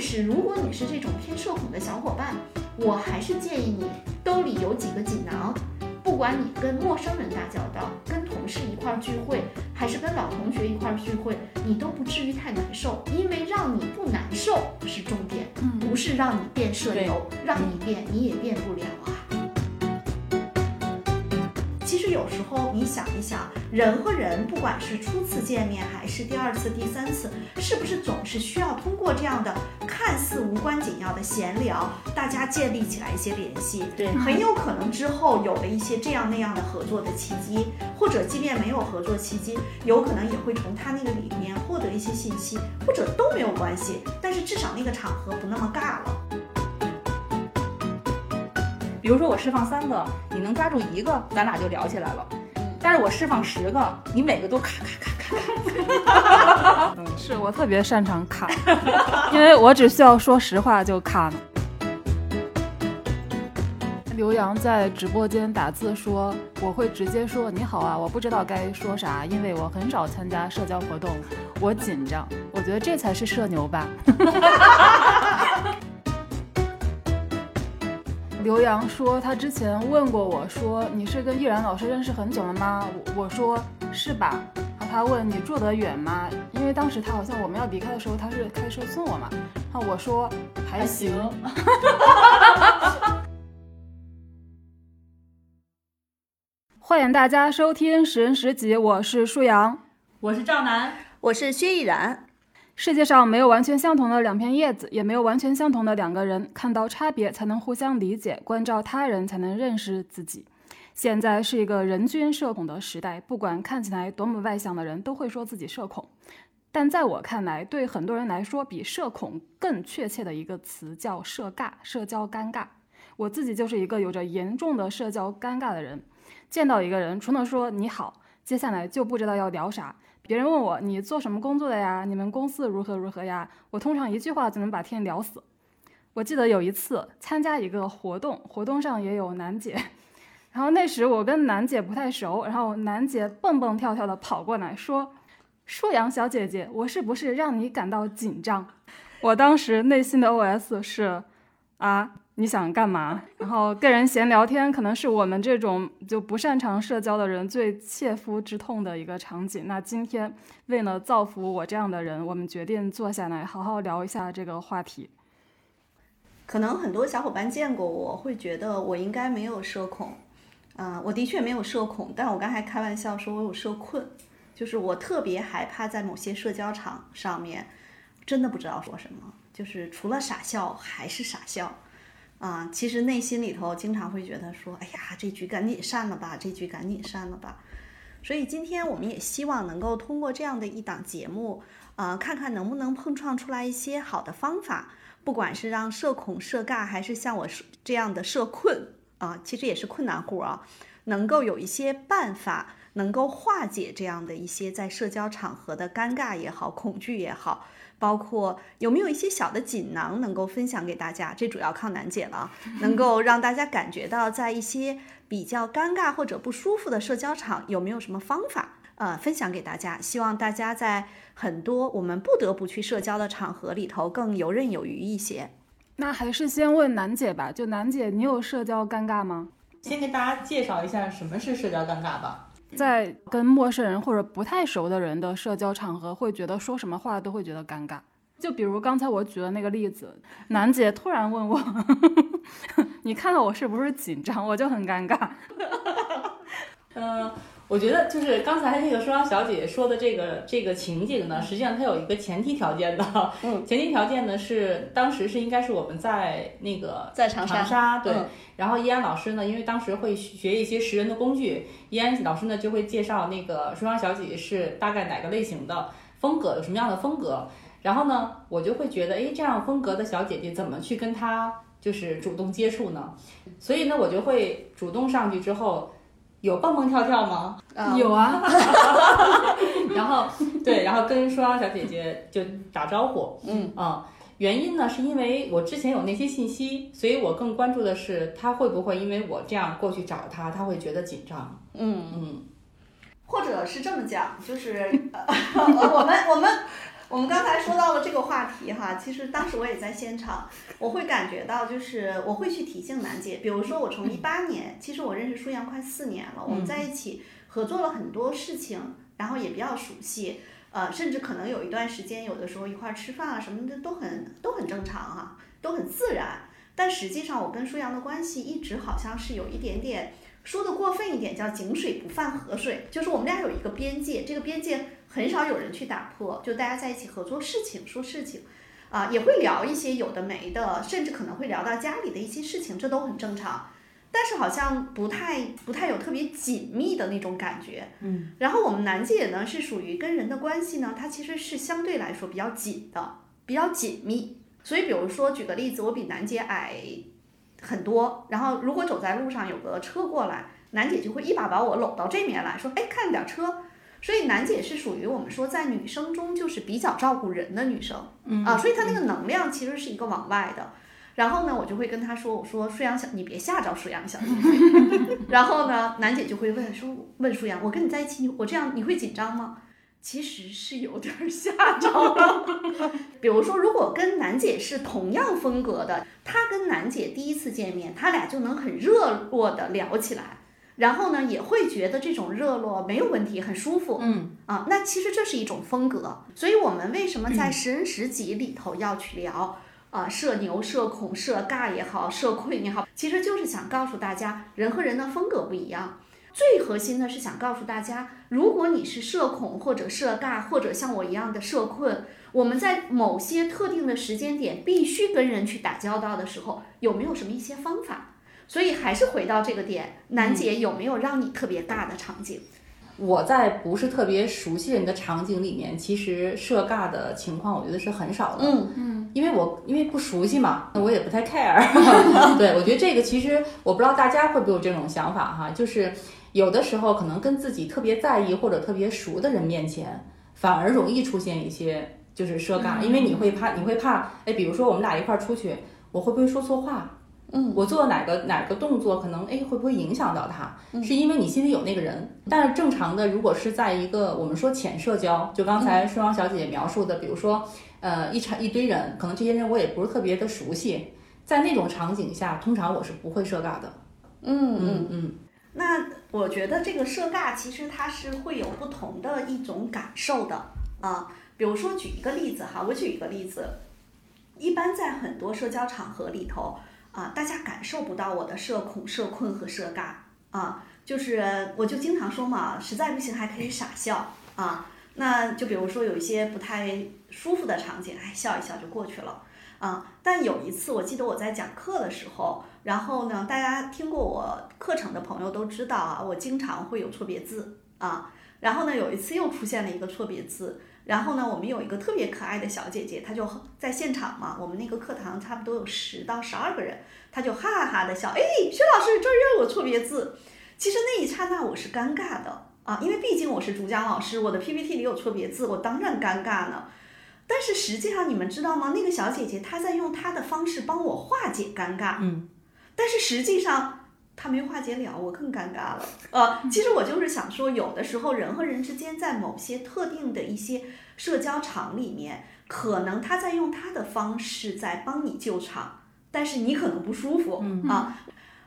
但是如果你是这种偏社恐的小伙伴，我还是建议你兜里有几个锦囊，不管你跟陌生人打交道，跟同事一块儿聚会，还是跟老同学一块儿聚会，你都不至于太难受，因为让你不难受是重点，不是让你变社牛，让你变你也变不了啊。其实有时候你想一想，人和人，不管是初次见面还是第二次、第三次，是不是总是需要通过这样的看似无关紧要的闲聊，大家建立起来一些联系？对，很有可能之后有了一些这样那样的合作的契机，或者即便没有合作契机，有可能也会从他那个里面获得一些信息，或者都没有关系，但是至少那个场合不那么尬了。比如说我释放三个，你能抓住一个，咱俩就聊起来了。但是我释放十个，你每个都卡卡卡卡卡。是我特别擅长卡，因为我只需要说实话就卡。刘洋在直播间打字说：“我会直接说你好啊，我不知道该说啥，因为我很少参加社交活动，我紧张。我觉得这才是社牛吧。”刘洋说他之前问过我说：“你是跟易然老师认识很久了吗？”我我说：“是吧。”然后他问：“你住得远吗？”因为当时他好像我们要离开的时候，他是开车送我嘛。然后我说：“还行。” 欢迎大家收听《十人十集》，我是舒阳，我是赵楠，我是薛逸然。世界上没有完全相同的两片叶子，也没有完全相同的两个人。看到差别，才能互相理解；关照他人，才能认识自己。现在是一个人均社恐的时代，不管看起来多么外向的人，都会说自己社恐。但在我看来，对很多人来说，比社恐更确切的一个词叫社尬，社交尴尬。我自己就是一个有着严重的社交尴尬的人。见到一个人，除了说你好，接下来就不知道要聊啥。别人问我你做什么工作的呀？你们公司如何如何呀？我通常一句话就能把天聊死。我记得有一次参加一个活动，活动上也有楠姐，然后那时我跟楠姐不太熟，然后楠姐蹦蹦跳跳的跑过来说：“舒阳小姐姐，我是不是让你感到紧张？”我当时内心的 OS 是：啊。你想干嘛？然后跟人闲聊天，可能是我们这种就不擅长社交的人最切肤之痛的一个场景。那今天为了造福我这样的人，我们决定坐下来好好聊一下这个话题。可能很多小伙伴见过我，会觉得我应该没有社恐。嗯，我的确没有社恐，但我刚才开玩笑说我有社困，就是我特别害怕在某些社交场上面，真的不知道说什么，就是除了傻笑还是傻笑。啊，其实内心里头经常会觉得说，哎呀，这局赶紧散了吧，这局赶紧散了吧。所以今天我们也希望能够通过这样的一档节目，啊，看看能不能碰撞出来一些好的方法，不管是让社恐、社尬，还是像我这样的社困啊，其实也是困难户啊，能够有一些办法，能够化解这样的一些在社交场合的尴尬也好、恐惧也好。包括有没有一些小的锦囊能够分享给大家？这主要靠楠姐了，能够让大家感觉到在一些比较尴尬或者不舒服的社交场，有没有什么方法？呃，分享给大家，希望大家在很多我们不得不去社交的场合里头更游刃有余一些。那还是先问楠姐吧，就楠姐，你有社交尴尬吗？先给大家介绍一下什么是社交尴尬吧。在跟陌生人或者不太熟的人的社交场合，会觉得说什么话都会觉得尴尬。就比如刚才我举的那个例子，楠姐突然问我：“ 你看到我是不是紧张？”我就很尴尬。嗯。我觉得就是刚才那个双小姐姐说的这个这个情景呢，实际上它有一个前提条件的。嗯，前提条件呢是当时是应该是我们在那个在长沙对，然后依安老师呢，因为当时会学一些识人的工具，依安老师呢就会介绍那个双小姐姐是大概哪个类型的风格，有什么样的风格。然后呢，我就会觉得，哎，这样风格的小姐姐怎么去跟她就是主动接触呢？所以呢，我就会主动上去之后。有蹦蹦跳跳吗？有啊，然后对，然后跟双小姐姐就打招呼。嗯啊，原因呢是因为我之前有那些信息，所以我更关注的是他会不会因为我这样过去找他，他会觉得紧张。嗯嗯，或者是这么讲，就是 我们我们我们刚才说到了这个话题哈，其实当时我也在现场，我会感觉到就是我会去提醒楠姐，比如说我从一八年，其实我认识舒阳快四年了，我们在一起合作了很多事情，然后也比较熟悉，呃，甚至可能有一段时间，有的时候一块儿吃饭啊什么的都很都很正常哈、都很自然。但实际上，我跟舒阳的关系一直好像是有一点点说的过分一点，叫井水不犯河水，就是我们俩有一个边界，这个边界很少有人去打破，就大家在一起合作事情、说事情，啊、也会聊一些有的没的，甚至可能会聊到家里的一些事情，这都很正常。但是好像不太不太有特别紧密的那种感觉，嗯。然后我们楠姐呢是属于跟人的关系呢，它其实是相对来说比较紧的，比较紧密。所以比如说举个例子，我比楠姐矮很多，然后如果走在路上有个车过来，楠姐就会一把把我搂到这面来说，哎，看点车。所以楠姐是属于我们说在女生中就是比较照顾人的女生，嗯啊，所以她那个能量其实是一个往外的。然后呢，我就会跟她说，我说舒阳小，你别吓着舒阳小。然后呢，楠姐就会问说，问舒阳，我跟你在一起，我这样你会紧张吗？其实是有点儿吓着了。比如说，如果跟楠姐是同样风格的，她跟楠姐第一次见面，她俩就能很热络的聊起来。然后呢，也会觉得这种热络没有问题，很舒服。嗯啊，那其实这是一种风格。所以我们为什么在十人十集里头要去聊啊、社牛、社恐、社尬也好，社困也好，其实就是想告诉大家，人和人的风格不一样。最核心的是想告诉大家，如果你是社恐或者社尬，或者像我一样的社困，我们在某些特定的时间点必须跟人去打交道的时候，有没有什么一些方法？所以还是回到这个点，楠姐有没有让你特别尬的场景？我在不是特别熟悉人的场景里面，其实社尬的情况，我觉得是很少的。嗯嗯，因为我因为不熟悉嘛，那我也不太 care。对，我觉得这个其实我不知道大家会不会有这种想法哈，就是有的时候可能跟自己特别在意或者特别熟的人面前，反而容易出现一些就是社尬，因为你会怕，你会怕，哎，比如说我们俩一块儿出去，我会不会说错话？嗯，我做哪个哪个动作可能哎会不会影响到他？是因为你心里有那个人。但是正常的，如果是在一个我们说浅社交，就刚才双阳小姐姐描述的，比如说呃一场一堆人，可能这些人我也不是特别的熟悉，在那种场景下，通常我是不会社尬的。嗯嗯嗯，那我觉得这个社尬其实它是会有不同的一种感受的啊。比如说举一个例子哈，我举一个例子，一般在很多社交场合里头啊，大家感受不到我的社恐、社困和社尬啊。就是我就经常说嘛，实在不行还可以傻笑啊。那就比如说有一些不太舒服的场景，哎，笑一笑就过去了啊。但有一次我记得我在讲课的时候。然后呢，大家听过我课程的朋友都知道啊，我经常会有错别字啊。然后呢，有一次又出现了一个错别字。然后呢，我们有一个特别可爱的小姐姐，她就在现场嘛，我们那个课堂差不多有十到十二个人，她就哈哈哈的笑，哎，薛老师这儿又有错别字。其实那一刹那我是尴尬的啊，因为毕竟我是主讲老师，我的 PPT 里有错别字，我当然尴尬呢。但是实际上你们知道吗？那个小姐姐她在用她的方式帮我化解尴尬，嗯。但是实际上他没化解了，我更尴尬了。呃，其实我就是想说，有的时候人和人之间在某些特定的一些社交场里面，可能他在用他的方式在帮你救场，但是你可能不舒服、啊。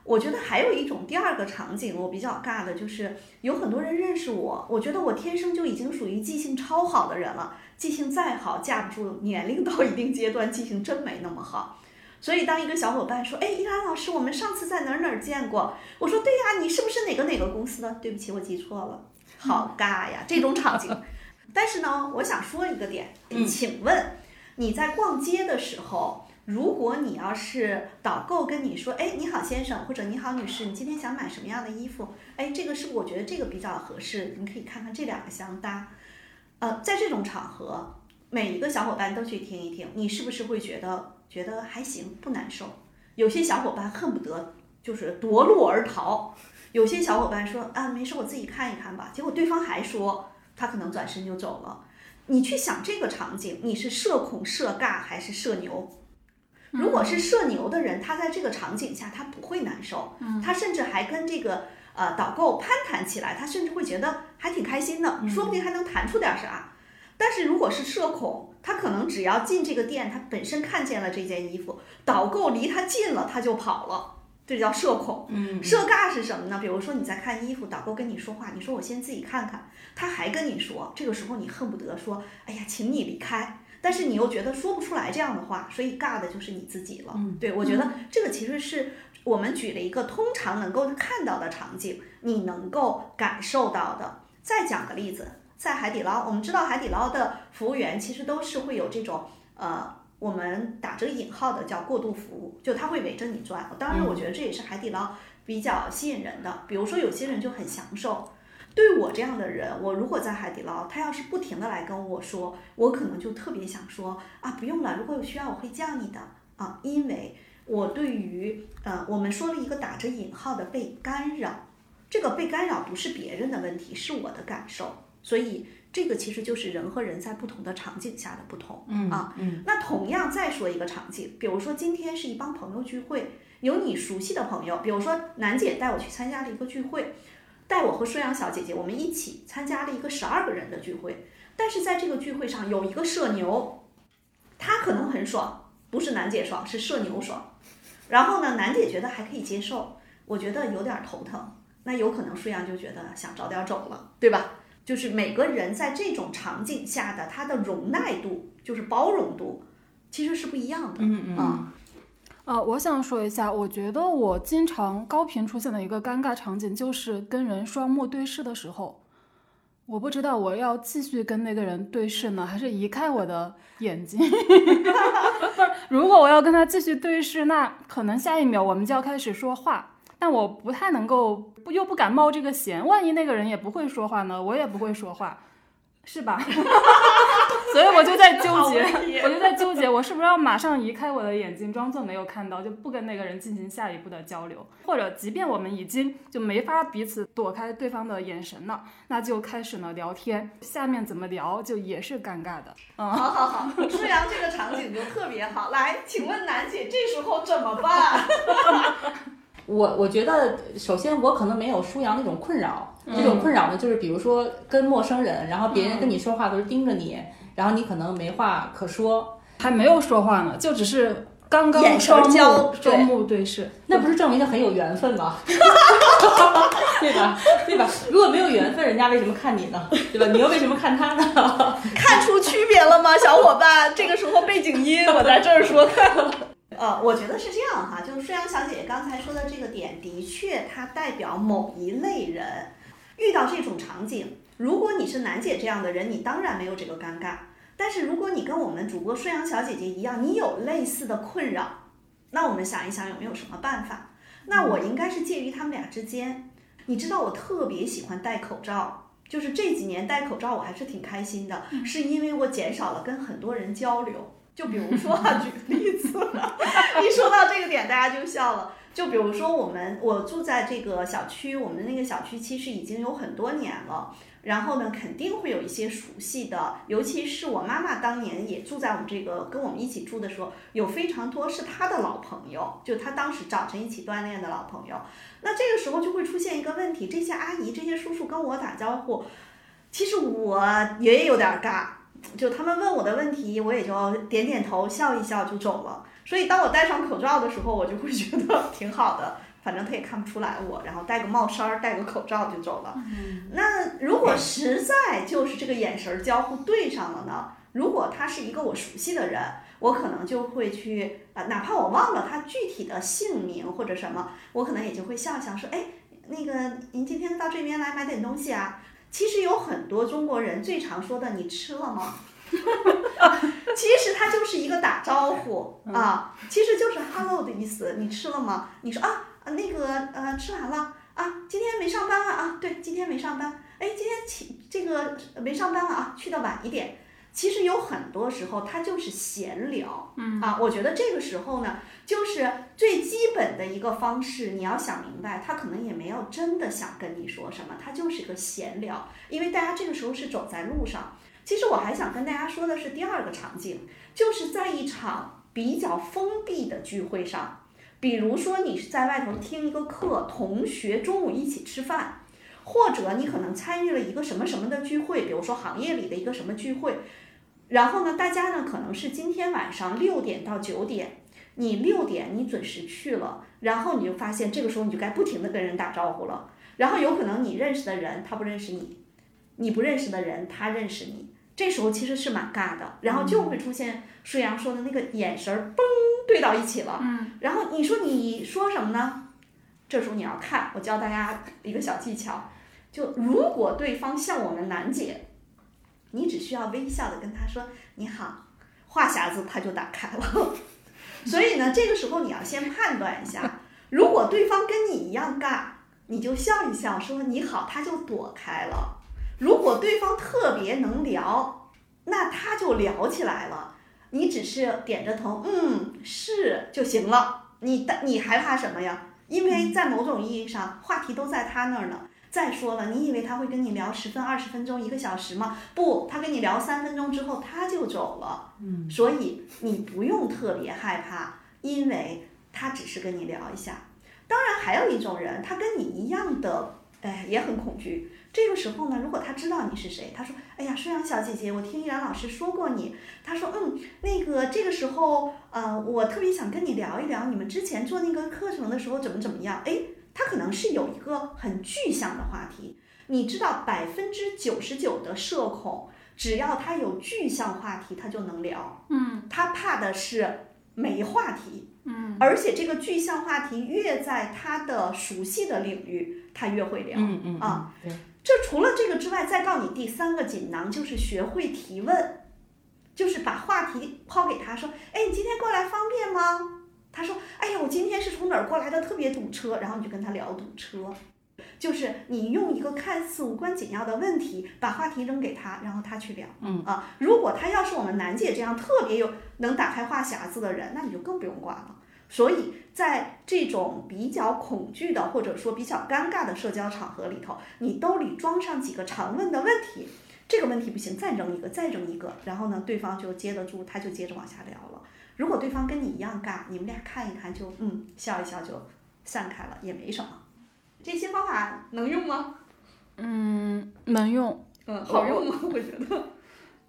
我觉得还有一种第二个场景，我比较尬的就是有很多人认识我，我觉得我天生就已经属于记性超好的人了，记性再好架不住年龄到一定阶段，记性真没那么好。所以当一个小伙伴说：“哎，依兰老师，我们上次在哪儿哪儿见过？”我说：“对呀，你是不是哪个哪个公司的？”对不起，我记错了，好尬呀，这种场景。但是呢，我想说一个点，请问你在逛街的时候，如果你要是导购跟你说：“哎，你好先生，或者你好女士，你今天想买什么样的衣服？哎，这个是我觉得这个比较合适？你可以看看这两个相搭。”呃，在这种场合，每一个小伙伴都去听一听，你是不是会觉得？觉得还行，不难受。有些小伙伴恨不得就是夺路而逃，有些小伙伴说啊，没事，我自己看一看吧。结果对方还说他可能转身就走了。你去想这个场景，你是社恐、社尬还是社牛？如果是社牛的人，他在这个场景下他不会难受，他甚至还跟这个呃导购攀谈起来，他甚至会觉得还挺开心的，说不定还能谈出点啥。但是如果是社恐，他可能只要进这个店，他本身看见了这件衣服，导购离他近了，他就跑了，这叫社恐。嗯，社尬是什么呢？比如说你在看衣服，导购跟你说话，你说我先自己看看，他还跟你说，这个时候你恨不得说，哎呀，请你离开，但是你又觉得说不出来这样的话，所以尬的就是你自己了。嗯对我觉得这个其实是我们举了一个通常能够看到的场景，你能够感受到的。再讲个例子，在海底捞，我们知道海底捞的服务员其实都是会有这种呃。我们打着引号的叫过度服务，就他会围着你转。当然，我觉得这也是海底捞比较吸引人的。比如说，有些人就很享受。对我这样的人，我如果在海底捞，他要是不停的来跟我说，我可能就特别想说啊，不用了，如果有需要我会叫你的啊，因为我对于呃，我们说了一个打着引号的被干扰，这个被干扰不是别人的问题，是我的感受，所以这个其实就是人和人在不同的场景下的不同。嗯啊，嗯那同样再说一个场景，比如说今天是一帮朋友聚会，有你熟悉的朋友，比如说楠姐带我去参加了一个聚会，带我和舒阳小姐姐我们一起参加了一个十二个人的聚会，但是在这个聚会上有一个社牛，他可能很爽，不是楠姐爽，是社牛爽，然后呢，楠姐觉得还可以接受，我觉得有点头疼，那有可能舒阳就觉得想早点走了，对吧？就是每个人在这种场景下的他的容耐度，就是包容度，其实是不一样的。嗯嗯啊呃，我想说一下，我觉得我经常高频出现的一个尴尬场景，就是跟人双目对视的时候，我不知道我要继续跟那个人对视呢，还是移开我的眼睛。不是，如果我要跟他继续对视，那可能下一秒我们就要开始说话，但我不太能够，不又不敢冒这个险，万一那个人也不会说话呢，我也不会说话，是吧？所以我就在纠结，我就在纠结，我是不是要马上移开我的眼睛，装作没有看到，就不跟那个人进行下一步的交流，或者即便我们已经就没法彼此躲开对方的眼神了，那就开始了聊天，下面怎么聊就也是尴尬的。嗯，好好好，舒阳这个场景就特别好。来，请问楠姐这时候怎么办？我我觉得，首先我可能没有舒阳那种困扰，这种困扰呢，就是比如说跟陌生人，然后别人跟你说话都是盯着你，然后你可能没话可说，还没有说话呢，就只是刚刚眼神交对双目对视，那不是证明他很有缘分吗？对吧？对吧？如果没有缘分，人家为什么看你呢？对吧？你又为什么看他呢？看出区别了吗，小伙伴？这个时候背景音我在这儿说。呃，我觉得是这样哈，就是顺阳小姐姐刚才说的这个点，的确它代表某一类人遇到这种场景。如果你是楠姐这样的人，你当然没有这个尴尬。但是如果你跟我们主播顺阳小姐姐一样，你有类似的困扰，那我们想一想有没有什么办法？那我应该是介于他们俩之间。你知道我特别喜欢戴口罩，就是这几年戴口罩我还是挺开心的，是因为我减少了跟很多人交流。就比如说啊，举个例子，一说到这个点，大家就笑了。就比如说我们，我住在这个小区，我们那个小区其实已经有很多年了。然后呢，肯定会有一些熟悉的，尤其是我妈妈当年也住在我们这个跟我们一起住的时候，有非常多是她的老朋友，就她当时早晨一起锻炼的老朋友。那这个时候就会出现一个问题，这些阿姨、这些叔叔跟我打招呼，其实我也有点尬。就他们问我的问题，我也就点点头，笑一笑就走了。所以当我戴上口罩的时候，我就会觉得 挺好的，反正他也看不出来我，然后戴个帽衫儿，戴个口罩就走了。那如果实在就是这个眼神儿交互对上了呢？如果他是一个我熟悉的人，我可能就会去啊、哪怕我忘了他具体的姓名或者什么，我可能也就会笑笑说，哎，那个您今天到这边来买点东西啊？其实有很多中国人最常说的“你吃了吗？” 其实它就是一个打招呼啊，其实就是 “hello” 的意思。你吃了吗？你说啊，啊那个呃，吃完了啊，今天没上班啊啊，对，今天没上班。哎，今天起这个没上班了啊，去的晚一点。其实有很多时候它就是闲聊，嗯啊，我觉得这个时候呢，就是最基本的一个方式。你要想明白，他可能也没有真的想跟你说什么，他就是个闲聊，因为大家这个时候是走在路上。其实我还想跟大家说的是第二个场景，就是在一场比较封闭的聚会上，比如说你是在外头听一个课，同学中午一起吃饭，或者你可能参与了一个什么什么的聚会，比如说行业里的一个什么聚会，然后呢，大家呢可能是今天晚上六点到九点，你六点你准时去了，然后你就发现这个时候你就该不停的跟人打招呼了，然后有可能你认识的人他不认识你，你不认识的人他认识你，这时候其实是蛮尬的，然后就会出现舒阳说的那个眼神儿嘣对到一起了，嗯，然后你说你说什么呢？这时候你要看，我教大家一个小技巧，就如果对方向我们楠姐，你只需要微笑的跟他说你好，话匣子他就打开了。所以呢，这个时候你要先判断一下，如果对方跟你一样尬，你就笑一笑说你好，他就躲开了。如果对方特别能聊，那他就聊起来了。你只是点着头，嗯，是就行了。你的你还怕什么呀？因为在某种意义上，话题都在他那儿呢。再说了，你以为他会跟你聊十分、二十分钟、一个小时吗？不，他跟你聊三分钟之后他就走了。嗯，所以你不用特别害怕，因为他只是跟你聊一下。当然，还有一种人，他跟你一样的，哎，也很恐惧。这个时候呢，如果他知道你是谁，他说：“哎呀，舒阳小姐姐，我听依然老师说过你。”他说：“嗯，那个这个时候，呃，我特别想跟你聊一聊，你们之前做那个课程的时候怎么怎么样？”哎，他可能是有一个很具象的话题。你知道，百分之九十九的社恐，只要他有具象话题，他就能聊。嗯他怕的是没话题。嗯而且这个具象话题越在他的熟悉的领域，他越会聊。嗯嗯啊，对，这除了这个之外，再告你第三个锦囊，就是学会提问，就是把话题抛给他说：“哎，你今天过来方便吗？”他说：“哎呀，我今天是从哪儿过来的，特别堵车。”然后你就跟他聊堵车，就是你用一个看似无关紧要的问题，把话题扔给他，然后他去聊。嗯啊，如果他要是我们楠姐这样特别有能打开话匣子的人，那你就更不用管了。所以在这种比较恐惧的或者说比较尴尬的社交场合里头，你兜里装上几个常问的问题，这个问题不行，再扔一个，再扔一个，然后呢，对方就接得住，他就接着往下聊了。如果对方跟你一样尬，你们俩看一看就嗯笑一笑就散开了，也没什么。这些方法能用吗？嗯，能用，嗯，好用吗？我觉得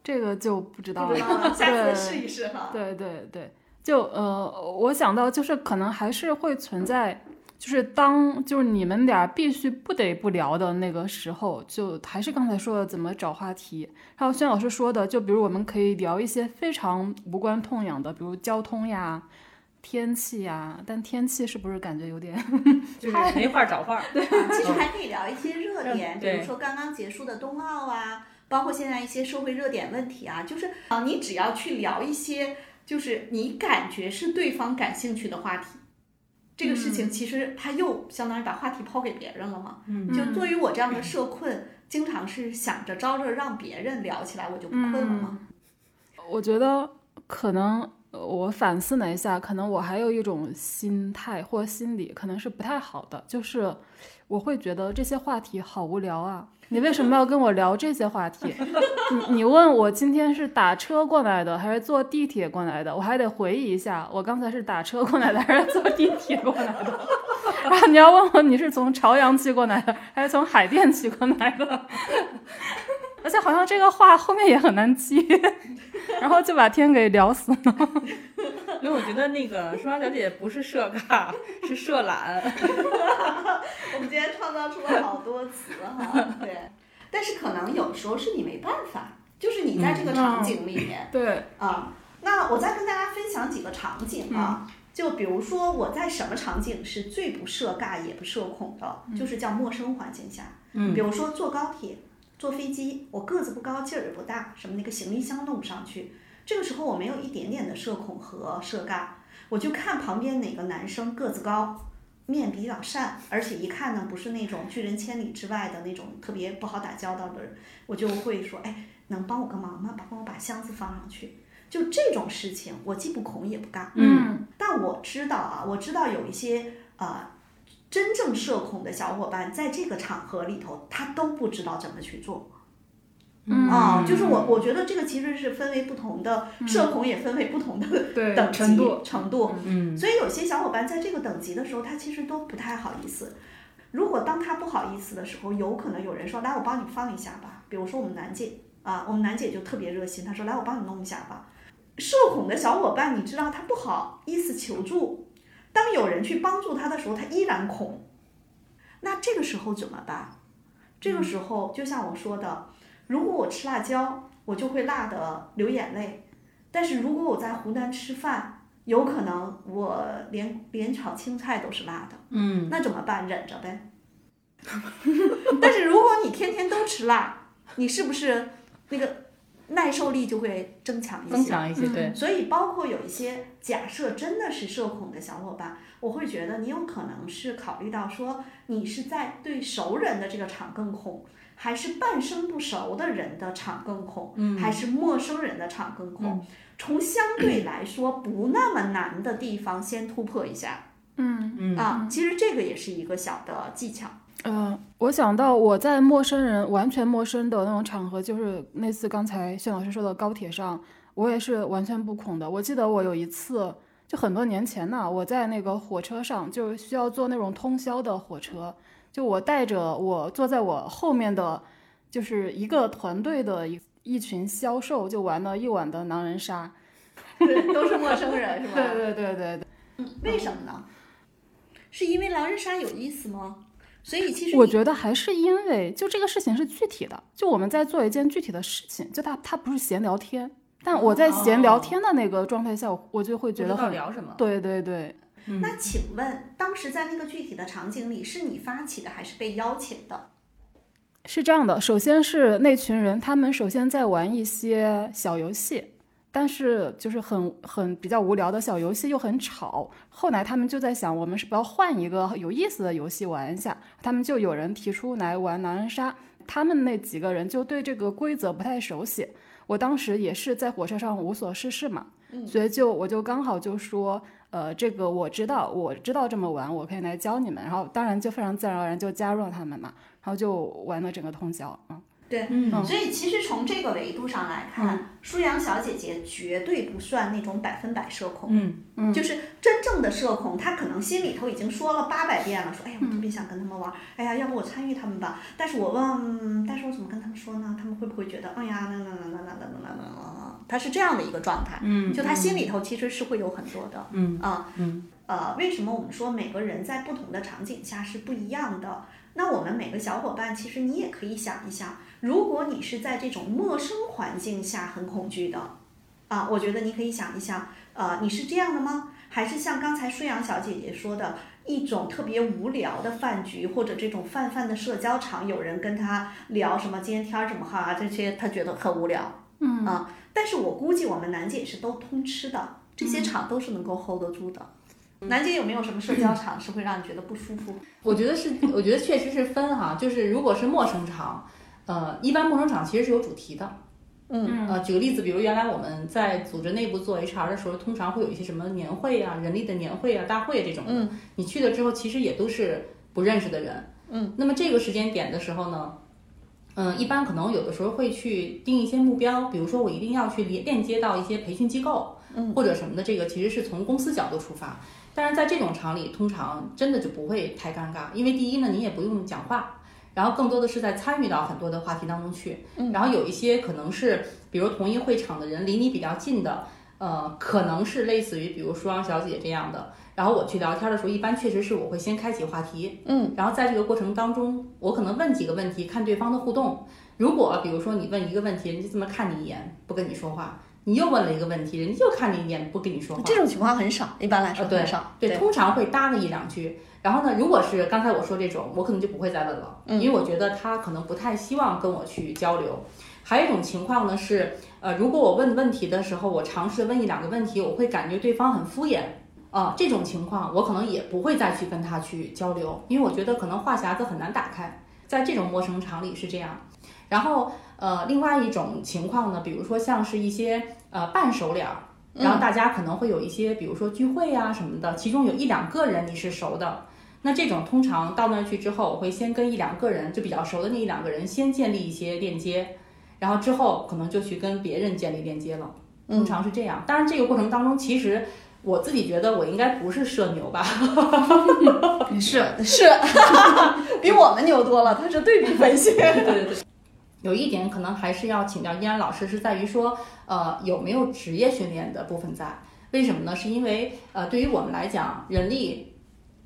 这个就不知道了，下对次试一试哈。对对对，就呃，我想到就是可能还是会存在，就是当就是你们俩必须不得不聊的那个时候，就还是刚才说的怎么找话题。还有轩老师说的，就比如我们可以聊一些非常无关痛痒的，比如交通呀。天气呀，但天气是不是感觉有点？就是没话找话。对啊，其实还可以聊一些热点，比如说刚刚结束的冬奥啊，包括现在一些社会热点问题啊，就是啊，你只要去聊一些，就是你感觉是对方感兴趣的话题，这个事情其实他又相当于把话题抛给别人了嘛。嗯就对于我这样的社困，经常是想着招着让别人聊起来，我就不困了嘛。我觉得可能呃我反思了一下，可能我还有一种心态或心理，可能是不太好的，就是我会觉得这些话题好无聊啊！你为什么要跟我聊这些话题？你你问我今天是打车过来的还是坐地铁过来的，我还得回忆一下，我刚才是打车过来的还是坐地铁过来的。然后你要问我你是从朝阳区过来的还是从海淀区过来的，而且好像这个话后面也很难接。然后就把天给聊死了。因为我觉得那个舒芳小姐不是社尬，是社懒。我们今天创造出了好多词哈，对，但是可能有时候是你没办法，就是你在这个场景里面。对，啊，那我再跟大家分享几个场景啊，就比如说我在什么场景是最不社尬也不社恐的，就是叫陌生环境下，嗯比如说坐高铁、坐飞机，我个子不高，劲儿也不大，什么那个行李箱弄不上去，这个时候我没有一点点的社恐和社尬，我就看旁边哪个男生个子高。面比较善，而且一看呢不是那种拒人千里之外的那种特别不好打交道的人，我就会说，哎，能帮我个忙吗？帮我把箱子放上去。就这种事情，我既不恐也不尬。嗯但我知道啊，我知道有一些呃真正社恐的小伙伴，在这个场合里头，他都不知道怎么去做。嗯啊，就是我我觉得这个其实是分为不同的，社恐也分为不同的对等级程度程度。嗯所以有些小伙伴在这个等级的时候，他其实都不太好意思。如果当他不好意思的时候，有可能有人说来我帮你放一下吧，比如说我们楠姐啊，我们楠姐就特别热心，她说来我帮你弄一下吧。社恐的小伙伴，你知道他不好意思求助，当有人去帮助他的时候，他依然恐。那这个时候怎么办？这个时候就像我说的，如果我吃辣椒，我就会辣的流眼泪。但是如果我在湖南吃饭，有可能我连连炒青菜都是辣的。嗯，那怎么办？忍着呗。但是如果你天天都吃辣，你是不是那个耐受力就会增强一些？增强一些，对，所以，包括有一些假设真的是社恐的小伙伴，我会觉得你有可能是考虑到说，你是在对熟人的这个场更恐，还是半生不熟的人的场更恐，嗯。还是陌生人的场更恐？从相对来说不那么难的地方先突破一下。嗯。嗯。啊，其实这个也是一个小的技巧。呃，我想到我在陌生人完全陌生的那种场合，就是那次刚才谢老师说的高铁上，我也是完全不恐的。我记得我有一次，就很多年前呢，我在那个火车上，就是需要坐那种通宵的火车，就我带着我坐在我后面的，就是一个团队的一一群销售，就玩了一晚的狼人杀。对，都是陌生人是吧？对对对对对，为什么呢？是因为狼人杀有意思吗？所以其实我觉得还是因为就这个事情是具体的，就我们在做一件具体的事情，就他他不是闲聊天，但我在闲聊天的那个状态下，我我就会不知道觉得很聊什么。对对对，那请问，当时在那个具体的场景里，是你发起的还是被邀请的？是这样的。首先是那群人，他们首先在玩一些小游戏，但是就是很很比较无聊的小游戏，又很吵。后来他们就在想，我们是不要换一个有意思的游戏玩一下。他们就有人提出来玩狼人杀，他们那几个人就对这个规则不太熟悉。我当时也是在火车上无所事事嘛，所以就我就刚好就说，呃，这个我知道，我知道这么玩，我可以来教你们。然后当然就非常自然而然就加入了他们嘛，然后就玩了整个通宵啊。对，嗯所以其实从这个维度上来看，舒阳小姐姐绝对不算那种百分百社恐。嗯嗯就是真正的社恐，她可能心里头已经说了八百遍了，说哎呀，我特别想跟他们玩，哎呀，要不我参与他们吧？但是我问，嗯但是我怎么跟他们说呢？他们会不会觉得，哎呀，那那那那那那那那那，他是这样的一个状态，嗯，就她心里头其实是会有很多的，嗯啊，嗯呃，为什么我们说每个人在不同的场景下是不一样的？那我们每个小伙伴，其实你也可以想一想，如果你是在这种陌生环境下很恐惧的，啊，我觉得你可以想一想，呃，你是这样的吗？还是像刚才舒阳小姐姐说的一种特别无聊的饭局，或者这种泛泛的社交场，有人跟他聊什么今天天儿怎么好啊，这些他觉得很无聊，嗯啊，但是我估计我们楠姐是都通吃的，这些场都是能够 hold 得住的。楠姐有没有什么社交场是会让你觉得不舒服？我觉得是，我觉得确实是分哈，就是如果是陌生场，呃，一般陌生场其实是有主题的。嗯呃，举个例子，比如原来我们在组织内部做 HR 的时候，通常会有一些什么年会啊、人力的年会啊、大会这种的。嗯你去了之后，其实也都是不认识的人。嗯。那么这个时间点的时候呢，嗯、一般可能有的时候会去定一些目标，比如说我一定要去连链接到一些培训机构，嗯，或者什么的。这个其实是从公司角度出发，但是在这种场里，通常真的就不会太尴尬，因为第一呢，你也不用讲话。然后更多的是在参与到很多的话题当中去，嗯、然后有一些可能是，比如同一会场的人离你比较近的，呃，可能是类似于比如舒阳小姐这样的，然后我去聊天的时候，一般确实是我会先开启话题，嗯，然后在这个过程当中，我可能问几个问题，看对方的互动。如果比如说你问一个问题，人家这么看你一眼，不跟你说话，你又问了一个问题，人家又看你一眼，不跟你说话，这种情况很少，一般来说呃对很少。对，通常会搭个一两句。然后呢，如果是刚才我说这种，我可能就不会再问了，因为我觉得他可能不太希望跟我去交流。还有一种情况呢是，呃，如果我问问题的时候，我尝试问一两个问题，我会感觉对方很敷衍啊、这种情况我可能也不会再去跟他去交流，因为我觉得可能话匣子很难打开，在这种陌生场里是这样。然后呃，另外一种情况呢，比如说像是一些呃半熟脸儿。然后大家可能会有一些，比如说聚会啊什么的，其中有一两个人你是熟的，那这种通常到那儿去之后，我会先跟一两个人就比较熟的那一两个人先建立一些链接，然后之后可能就去跟别人建立链接了，通常是这样。当然这个过程当中，其实我自己觉得我应该不是社牛吧，你是是 比我们牛多了，他是对比分析。对对对。有一点可能还是要请教依然老师，是在于说，呃，有没有职业训练的部分在？为什么呢？是因为呃，对于我们来讲，人力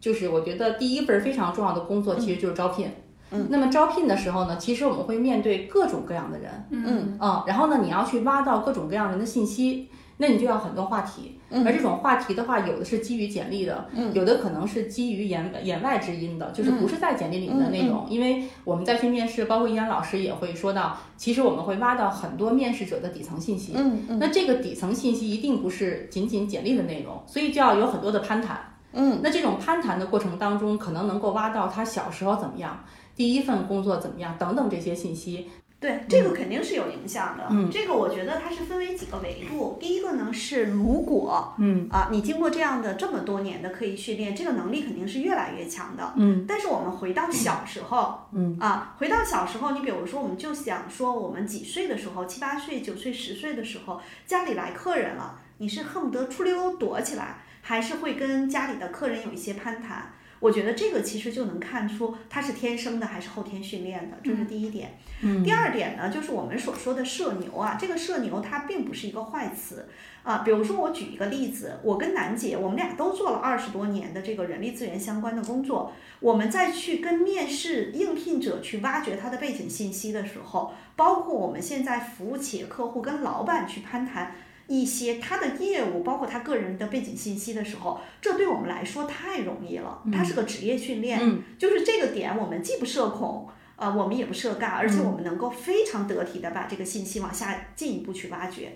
就是我觉得第一份非常重要的工作，其实就是招聘。嗯。那么招聘的时候呢，其实我们会面对各种各样的人。嗯。嗯，然后呢，你要去挖到各种各样人的信息。那你就要很多话题，而这种话题的话，有的是基于简历的，有的可能是基于言言外之音的，就是不是在简历里面的内容。因为我们在去面试，包括依然老师也会说到，其实我们会挖到很多面试者的底层信息。嗯嗯。那这个底层信息一定不是仅仅简历的内容，所以就要有很多的攀谈。嗯。那这种攀谈的过程当中，可能能够挖到他小时候怎么样，第一份工作怎么样等等这些信息。对，这个肯定是有影响的。嗯，这个我觉得它是分为几个维度。第一个呢是，如果嗯啊，你经过这样的这么多年的刻意训练，这个能力肯定是越来越强的。嗯，但是我们回到小时候，嗯啊，回到小时候，你比如说，我们就想说，我们几岁的时候，七八岁、九岁、十岁的时候，家里来客人了，你是恨不得出溜躲起来，还是会跟家里的客人有一些攀谈？我觉得这个其实就能看出他是天生的还是后天训练的，这是第一点。嗯，第二点呢，就是我们所说的社牛啊，这个社牛它并不是一个坏词啊。比如说我举一个例子，我跟楠姐，我们俩都做了二十多年的这个人力资源相关的工作，我们再去跟面试应聘者去挖掘他的背景信息的时候，包括我们现在服务企业客户跟老板去攀谈。一些他的业务，包括他个人的背景信息的时候，这对我们来说太容易了。它是个职业训练，就是这个点，我们既不社恐，呃，我们也不社尬，而且我们能够非常得体的把这个信息往下进一步去挖掘。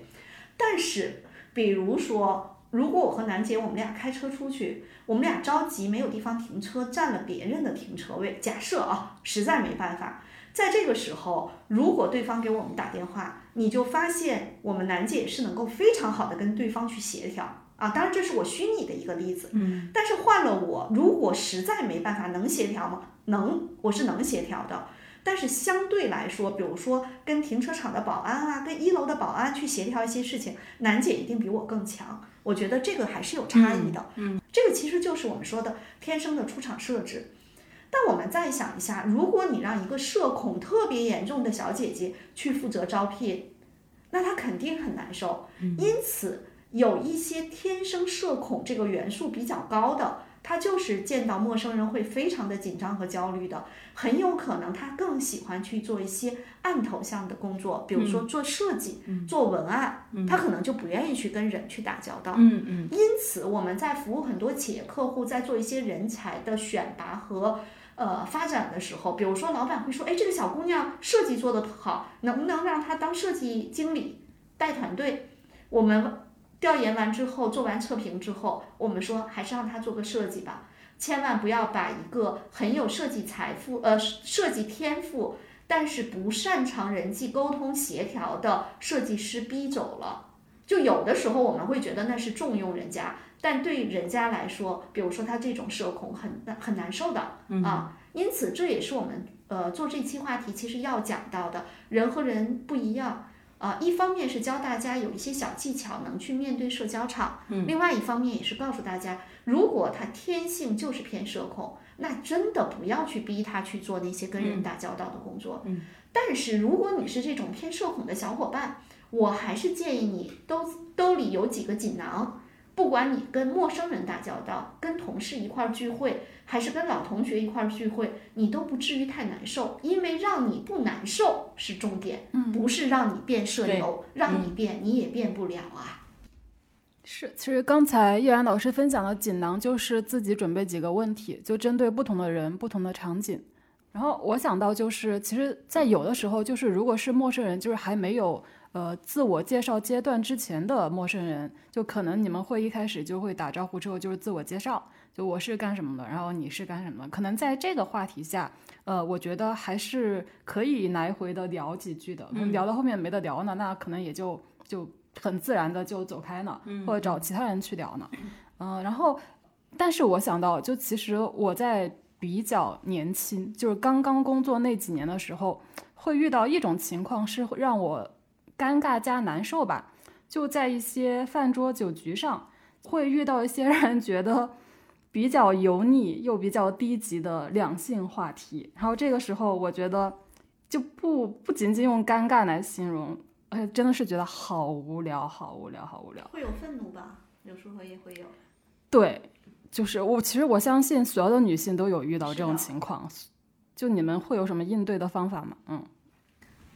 但是，比如说，如果我和楠姐我们俩开车出去，我们俩着急没有地方停车，占了别人的停车位，假设啊，实在没办法。在这个时候，如果对方给我们打电话，你就发现我们楠姐是能够非常好的跟对方去协调啊。当然，这是我虚拟的一个例子。嗯。但是换了我，如果实在没办法，能协调吗？能，我是能协调的。但是相对来说，比如说跟停车场的保安啊，跟一楼的保安去协调一些事情，楠姐一定比我更强。我觉得这个还是有差异的。嗯。这个其实就是我们说的天生的出场设置。但我们再想一下，如果你让一个社恐特别严重的小姐姐去负责招聘，那她肯定很难受。因此，有一些天生社恐这个元素比较高的，她就是见到陌生人会非常的紧张和焦虑的，很有可能她更喜欢去做一些案头项的工作，比如说做设计、做文案，她可能就不愿意去跟人去打交道。嗯嗯。因此，我们在服务很多企业客户，在做一些人才的选拔和。呃，发展的时候，比如说老板会说，哎，这个小姑娘设计做得好，能不能让她当设计经理带团队？我们调研完之后，做完测评之后，我们说还是让她做个设计吧，千万不要把一个很有设计财富、呃设计天赋，但是不擅长人际沟通协调的设计师逼走了。就有的时候我们会觉得那是重用人家。但对人家来说，比如说他这种社恐很很难受的啊，因此这也是我们呃做这期话题其实要讲到的，人和人不一样啊。一方面是教大家有一些小技巧能去面对社交场，另外一方面也是告诉大家，如果他天性就是偏社恐，那真的不要去逼他去做那些跟人打交道的工作。嗯但是如果你是这种偏社恐的小伙伴，我还是建议你兜兜里有几个锦囊。不管你跟陌生人打交道，跟同事一块儿聚会，还是跟老同学一块儿聚会，你都不至于太难受，因为让你不难受是重点，不是让你变社牛，让你变你也变不了啊。是，其实刚才叶然老师分享的锦囊就是自己准备几个问题，就针对不同的人、不同的场景。然后我想到就是，其实，在有的时候，就是如果是陌生人，就是还没有。呃，自我介绍阶段之前的陌生人，就可能你们会一开始就会打招呼，之后就是自我介绍，就我是干什么的，然后你是干什么的。可能在这个话题下，呃，我觉得还是可以来回的聊几句的。聊到后面没得聊呢，那可能也就就很自然的就走开了，或者找其他人去聊呢。嗯，然后，但是我想到，就其实我在比较年轻，就是刚刚工作那几年的时候，会遇到一种情况是让我。尴尬加难受吧，就在一些饭桌酒局上，会遇到一些 让人觉得比较油腻又比较低级的两性话题，然后这个时候我觉得就不不仅仅用尴尬来形容，哎，真的是觉得好无聊，好无聊，好无聊。会有愤怒吧？有时候也会有。对，就是我其实我相信所有的女性都有遇到这种情况，就你们会有什么应对的方法吗？嗯。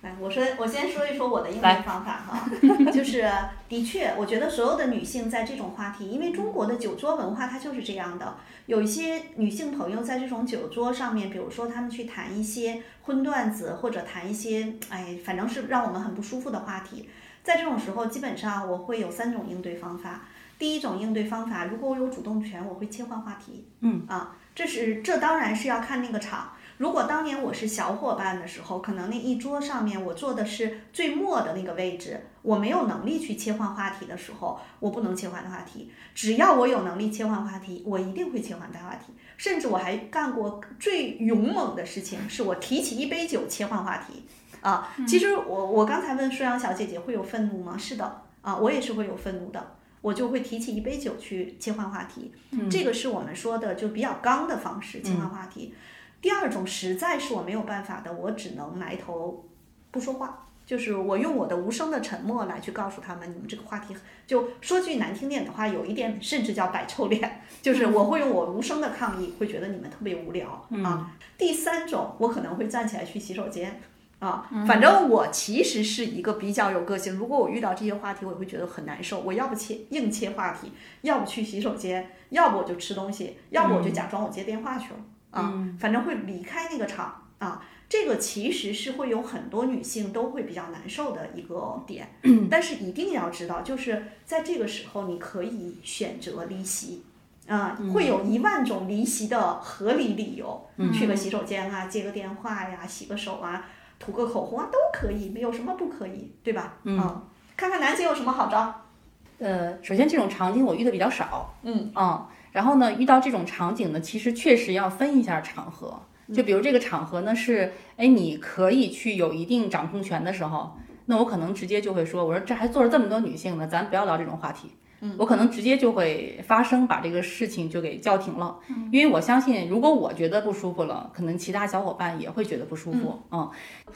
来，我说，我先说一说我的应对方法哈，就是的确，我觉得所有的女性在这种话题，因为中国的酒桌文化它就是这样的，有一些女性朋友在这种酒桌上面，比如说她们去谈一些荤段子，或者谈一些哎，反正是让我们很不舒服的话题，在这种时候，基本上我会有三种应对方法。第一种应对方法，如果我有主动权，我会切换话题。嗯啊，这是这当然是要看那个场。如果当年我是小伙伴的时候，可能那一桌上面我坐的是最末的那个位置，我没有能力去切换话题的时候，我不能切换话题。只要我有能力切换话题，我一定会切换大话题。甚至我还干过最勇猛的事情，是我提起一杯酒切换话题。啊，其实我我刚才问舒阳小姐姐会有愤怒吗？是的，啊，我也是会有愤怒的。我就会提起一杯酒去切换话题，这个是我们说的就比较刚的方式切换话题。第二种实在是我没有办法的，我只能埋头不说话，就是我用我的无声的沉默来去告诉他们，你们这个话题就说句难听点的话，有一点甚至叫摆臭脸，就是我会用我无声的抗议，会觉得你们特别无聊啊。第三种，我可能会站起来去洗手间。啊，反正我其实是一个比较有个性。如果我遇到这些话题，我会觉得很难受。我要不切硬切话题，要不去洗手间，要不我就吃东西，要不我就假装我接电话去了。啊，反正会离开那个场啊。这个其实是会有很多女性都会比较难受的一个点。但是一定要知道，就是在这个时候，你可以选择离席。啊，会有一万种离席的合理理由，去个洗手间啊，接个电话呀，洗个手啊。涂个口红啊，都可以，没有什么不可以，对吧？嗯，看看男性有什么好招。呃，首先这种场景我遇的比较少，嗯嗯，然后呢，遇到这种场景呢，其实确实要分一下场合，就比如这个场合呢是，哎，你可以去有一定掌控权的时候，那我可能直接就会说，我说这还坐着这么多女性呢，咱不要聊这种话题。嗯我可能直接就会发声，把这个事情就给叫停了，嗯因为我相信，如果我觉得不舒服了，可能其他小伙伴也会觉得不舒服。嗯，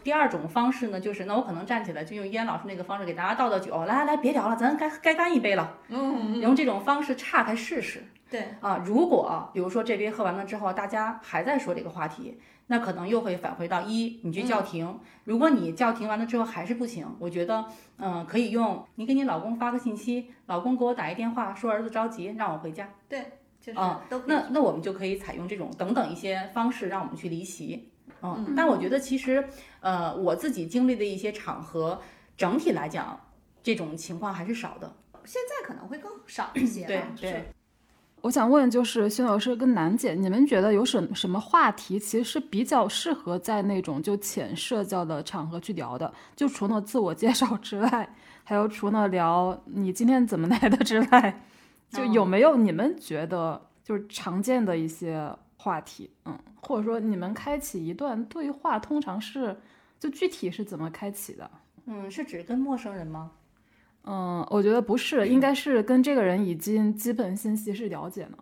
第二种方式呢，就是那我可能站起来，就用燕老师那个方式给大家倒倒酒，来来来，别聊了，咱该该干一杯了。嗯，用这种方式岔开试试。对啊，如果比如说这杯喝完了之后，大家还在说这个话题。那可能又会返回到一，你去叫停。如果你叫停完了之后还是不行，我觉得，嗯，可以用你给你老公发个信息，老公给我打一电话，说儿子着急，让我回家。对，就是嗯，都那那我们就可以采用这种等等一些方式，让我们去离席。嗯，但我觉得其实，呃，我自己经历的一些场合，整体来讲，这种情况还是少的。现在可能会更少一些吧。对是对。我想问，就是薛老师跟楠姐，你们觉得有什什么话题其实是比较适合在那种就浅社交的场合去聊的？就除了自我介绍之外，还有除了聊你今天怎么来的之外，就有没有你们觉得就是常见的一些话题？嗯，或者说你们开启一段对话，通常是就具体是怎么开启的？嗯，是指跟陌生人吗？嗯，我觉得不是，应该是跟这个人已经基本信息是了解了。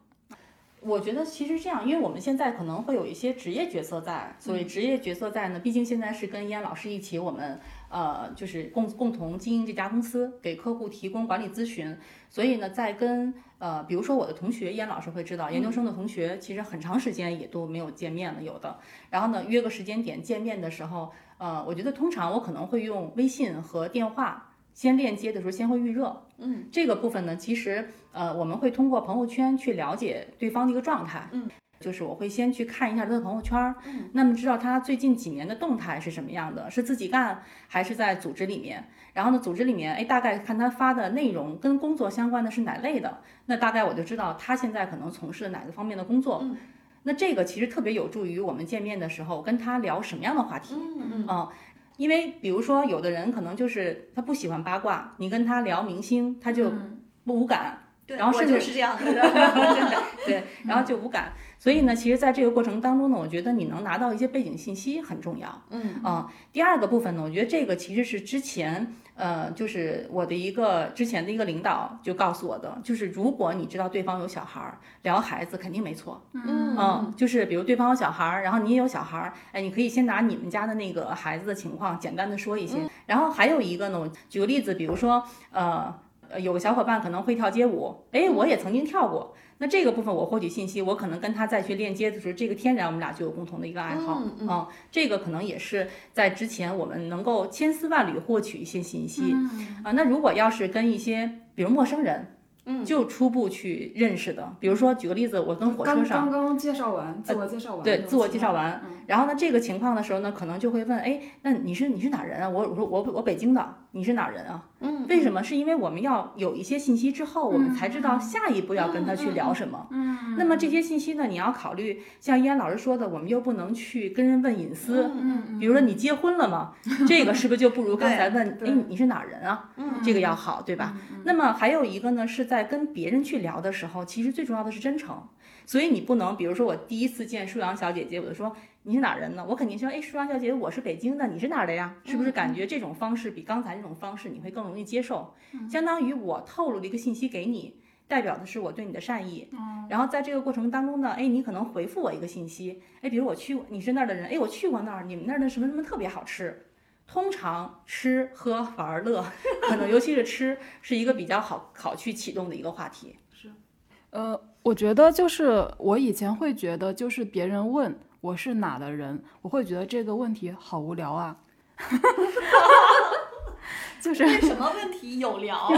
我觉得其实这样，因为我们现在可能会有一些职业角色在，所以职业角色在呢，毕竟现在是跟燕老师一起，我们呃就是共共同经营这家公司，给客户提供管理咨询，所以呢，在跟呃比如说我的同学燕老师会知道，研究生的同学其实很长时间也都没有见面了，有的，然后呢约个时间点见面的时候，呃，我觉得通常我可能会用微信和电话。先链接的时候，先会预热，嗯，这个部分呢，其实呃，我们会通过朋友圈去了解对方的一个状态，嗯，就是我会先去看一下他的朋友圈，嗯，那么知道他最近几年的动态是什么样的，是自己干还是在组织里面，然后呢，组织里面，哎，大概看他发的内容跟工作相关的是哪类的，那大概我就知道他现在可能从事哪个方面的工作，嗯，那这个其实特别有助于我们见面的时候跟他聊什么样的话题，嗯嗯。嗯。因为比如说，有的人可能就是他不喜欢八卦，你跟他聊明星，他就不无感，对，然后甚至是这样的人。对，然后就无感。所以呢，其实在这个过程当中呢，我觉得你能拿到一些背景信息很重要。嗯啊、第二个部分呢，我觉得这个其实是之前呃，就是我的一个之前的一个领导就告诉我的，就是如果你知道对方有小孩儿，聊孩子肯定没错。嗯嗯，就是比如对方有小孩儿，然后你也有小孩儿，哎，你可以先拿你们家的那个孩子的情况简单的说一些。然后还有一个呢，我举个例子，比如说呃。呃，有个小伙伴可能会跳街舞，哎，我也曾经跳过。那这个部分我获取信息，我可能跟他再去链接的时候，这个天然我们俩就有共同的一个爱好。嗯嗯这个可能也是在之前我们能够千丝万缕获取一些信息。嗯啊，那如果要是跟一些比如陌生人，嗯就初步去认识的，比如说举个例子，我跟火车上刚刚介绍完，自我介绍完，对自我介绍完，嗯然后呢，这个情况的时候呢，可能就会问，哎，那你是你是哪人啊？我我说我我北京的，你是哪人啊？嗯，为什么？是因为我们要有一些信息之后，我们才知道下一步要跟他去聊什么。嗯，那么这些信息呢，你要考虑，像依然老师说的，我们又不能去跟人问隐私。嗯嗯比如说你结婚了吗？这个是不是就不如刚才问，对哎，你是哪人啊？嗯这个要好，对吧？那么还有一个呢，是在跟别人去聊的时候，其实最重要的是真诚。所以你不能，比如说我第一次见舒阳小姐姐，我就说你是哪人呢？我肯定说，哎，舒阳小姐姐，我是北京的，你是哪儿的呀？是不是感觉这种方式比刚才这种方式你会更容易接受？相当于我透露了一个信息给你，代表的是我对你的善意。然后在这个过程当中呢，哎，你可能回复我一个信息，哎，比如我去过，你是那儿的人，哎，我去过那儿，你们那儿的什么什么特别好吃。通常吃喝玩乐，可能尤其是吃是一个比较好好去启动的一个话题。是呃，我觉得就是我以前会觉得，就是别人问我是哪的人，我会觉得这个问题好无聊啊。就是，什么问题有聊？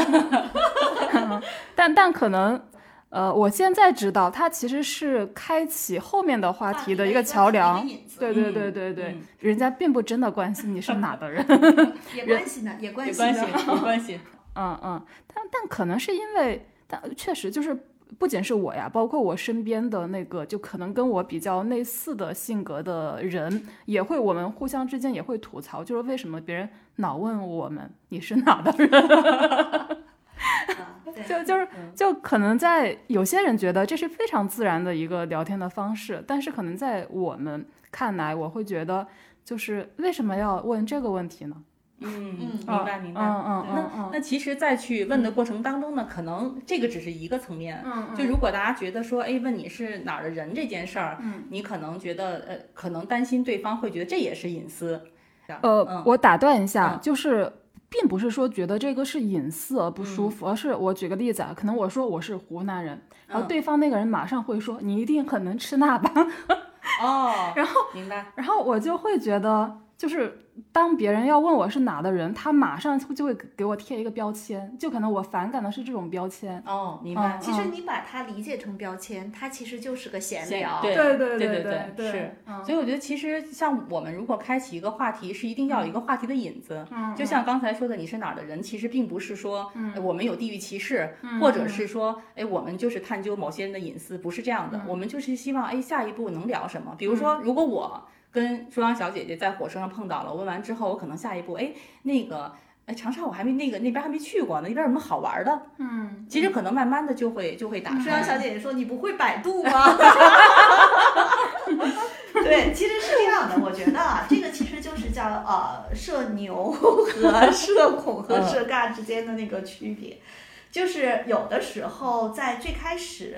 但但可能，呃，我现在知道，它其实是开启后面的话题的一个桥梁。对对对对对，嗯人家并不真的关心你是哪的人。也关系呢，也关系有关系，呢。有关系。嗯嗯，但但可能是因为，但确实就是不仅是我呀，包括我身边的那个，就可能跟我比较类似的性格的人，也会我们互相之间也会吐槽，就是为什么别人老问我们你是哪的人，对 就就是就可能在有些人觉得这是非常自然的一个聊天的方式，但是可能在我们看来，我会觉得就是为什么要问这个问题呢？嗯，嗯。明白明白。嗯嗯嗯嗯那其实，在去问的过程当中呢，可能这个只是一个层面。嗯就如果大家觉得说，哎，问你是哪儿的人这件事儿，嗯。你可能觉得，呃，可能担心对方会觉得这也是隐私。呃，嗯。我打断一下，嗯。就是并不是说觉得这个是隐私而不舒服，而是我举个例子啊，可能我说我是湖南人，然后嗯。对方那个人马上会说你一定很能吃辣吧，哦，然后明白。然后我就会觉得，就是当别人要问我是哪的人，他马上就会给我贴一个标签，就可能我反感的是这种标签。哦，明白。嗯其实你把它理解成标签，它其实就是个闲闲聊。对对对对对对是。嗯所以我觉得，其实像我们如果开启一个话题，是一定要有一个话题的引子。嗯就像刚才说的，你是哪儿的人，其实并不是说，我们有地域歧视，或者是说，哎，我们就是探究某些人的隐私，不是这样嗯的。我们就是希望，哎，下一步能聊什么？比如说，如果我跟舒阳小姐姐在火车上碰到了，问完之后，我可能下一步，哎，那个。哎，长沙我还没那个那边还没去过呢，那边有什么好玩的？嗯，其实可能慢慢的就会就会打开。舒阳小姐姐说：“你不会百度吗？” 对，其实是这样的，我觉得啊，这个其实就是叫呃社牛和 社恐和社尬之间的那个区别，就是有的时候在最开始。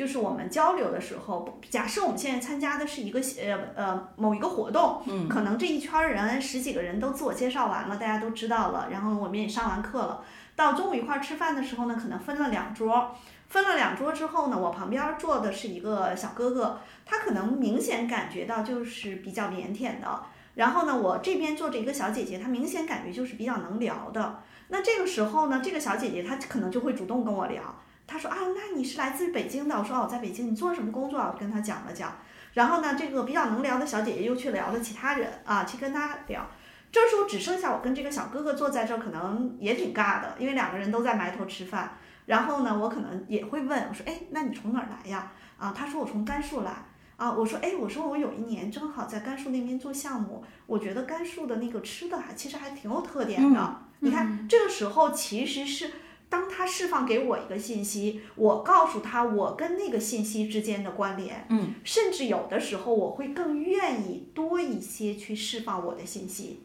就是我们交流的时候，假设我们现在参加的是一个呃呃某一个活动，嗯可能这一圈儿人十几个人都自我介绍完了，大家都知道了，然后我们也上完课了，到中午一块儿吃饭的时候呢，可能分了两桌，分了两桌之后呢，我旁边坐的是一个小哥哥，他可能明显感觉到就是比较腼腆的。然后呢，我这边坐着一个小姐姐，她明显感觉就是比较能聊的。那这个时候呢，这个小姐姐她可能就会主动跟我聊。她说啊，那你是来自于北京的？我说哦，我在北京。你做什么工作啊？我跟他讲了讲。然后呢，这个比较能聊的小姐姐又去聊了其他人啊，去跟他聊。这时候只剩下我跟这个小哥哥坐在这儿，可能也挺尬的，因为两个人都在埋头吃饭。然后呢，我可能也会问我说，哎，那你从哪儿来呀？啊，他说我从甘肃来。啊，我说，哎，我说我有一年正好在甘肃那边做项目，我觉得甘肃的那个吃的还其实还挺有特点的。你看，这个时候其实是当他释放给我一个信息，我告诉他我跟那个信息之间的关联，嗯，甚至有的时候我会更愿意多一些去释放我的信息，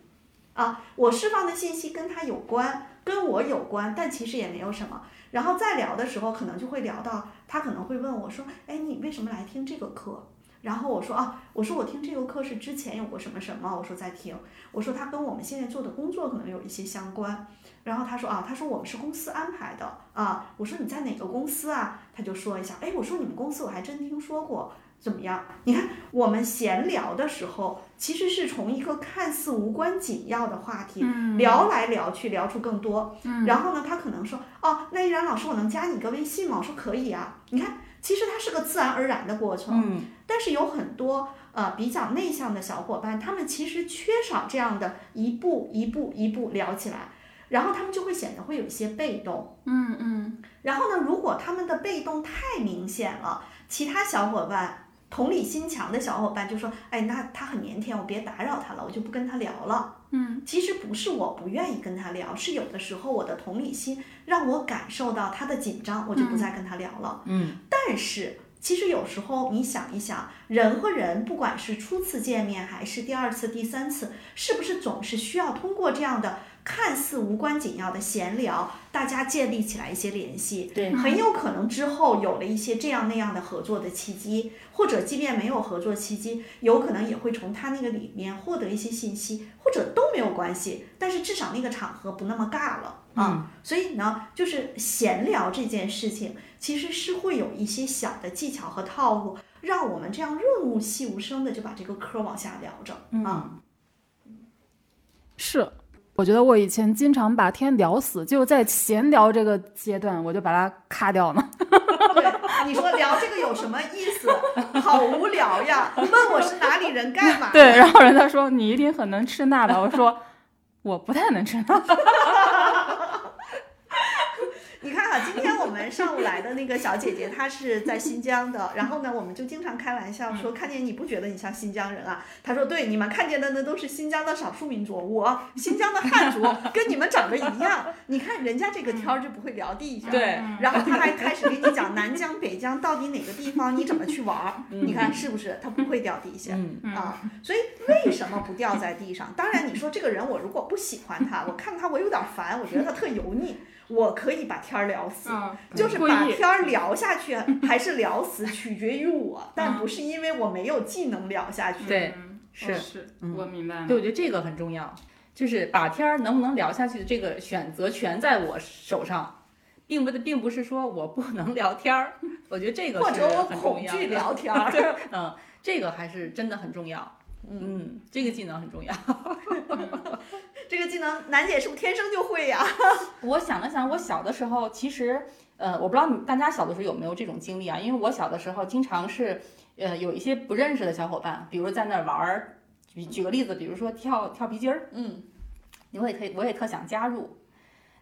啊，我释放的信息跟他有关，跟我有关，但其实也没有什么。然后再聊的时候，可能就会聊到他可能会问我说，哎，你为什么来听这个课？然后我说啊，我说我听这个课是之前有过什么什么，我说在听，我说他跟我们现在做的工作可能有一些相关。然后他说啊，他说我们是公司安排的啊。我说你在哪个公司啊？他就说一下，哎，我说你们公司我还真听说过，怎么样？你看我们闲聊的时候，其实是从一个看似无关紧要的话题、聊来聊去，聊出更多。然后呢，他可能说，哦，那依然老师，我能加你个微信吗？我说可以啊。你看，其实它是个自然而然的过程。嗯，但是有很多呃比较内向的小伙伴，他们其实缺少这样的一步一步一步聊起来。然后他们就会显得会有一些被动，嗯嗯，然后呢，如果他们的被动太明显了，其他小伙伴同理心强的小伙伴就说：“哎，那他很腼腆，我别打扰他了，我就不跟他聊了。”嗯，其实不是我不愿意跟他聊，是有的时候我的同理心让我感受到他的紧张，我就不再跟他聊了。嗯，但是其实有时候你想一想，人和人不管是初次见面还是第二次、第三次，是不是总是需要通过这样的？看似无关紧要的闲聊，大家建立起来一些联系，对，很有可能之后有了一些这样那样的合作的契机，或者即便没有合作契机，有可能也会从他那个里面获得一些信息，或者都没有关系，但是至少那个场合不那么尬了啊。所以呢，就是闲聊这件事情，其实是会有一些小的技巧和套路，让我们这样润物细无声的就把这个嗑往下聊着啊。是。我觉得我以前经常把天聊死，就在闲聊这个阶段，我就把它卡掉了。对，你说聊这个有什么意思？好无聊呀！问我是哪里人干嘛？对，然后人家说你一定很能吃辣吧？我说我不太能吃辣。你看哈，今天我们上午来的那个小姐姐，她是在新疆的。然后呢，我们就经常开玩笑说，看见你不觉得你像新疆人啊？她说，对，你们看见的那都是新疆的少数民族，我新疆的汉族 跟你们长得一样。你看人家这个天儿就不会聊地下，对。然后她还开始给你讲南疆、北疆到底哪个地方你怎么去玩儿？你看是不是？她不会掉地下啊？所以为什么不掉在地上？当然，你说这个人我如果不喜欢他，我看他我有点烦，我觉得他特油腻。我可以把天儿聊死，就是把天儿聊下去 还是聊死，取决于我，但不是因为我没有技能聊下去。对，是是，我明白。对，我觉得这个很重要，就是把天儿能不能聊下去的这个选择权在我手上，并不并不是说我不能聊天儿。我觉得这个或者我恐惧聊天儿，嗯，这个还是真的很重要。嗯，这个技能很重要。这个技能，楠姐是不是天生就会呀？我想了想，我小的时候其实，呃，我不知道你大家小的时候有没有这种经历啊？因为我小的时候经常是，呃，有一些不认识的小伙伴，比如在那儿玩儿，举举个例子，比如说跳跳皮筋儿，嗯，我也可以，我也特想加入。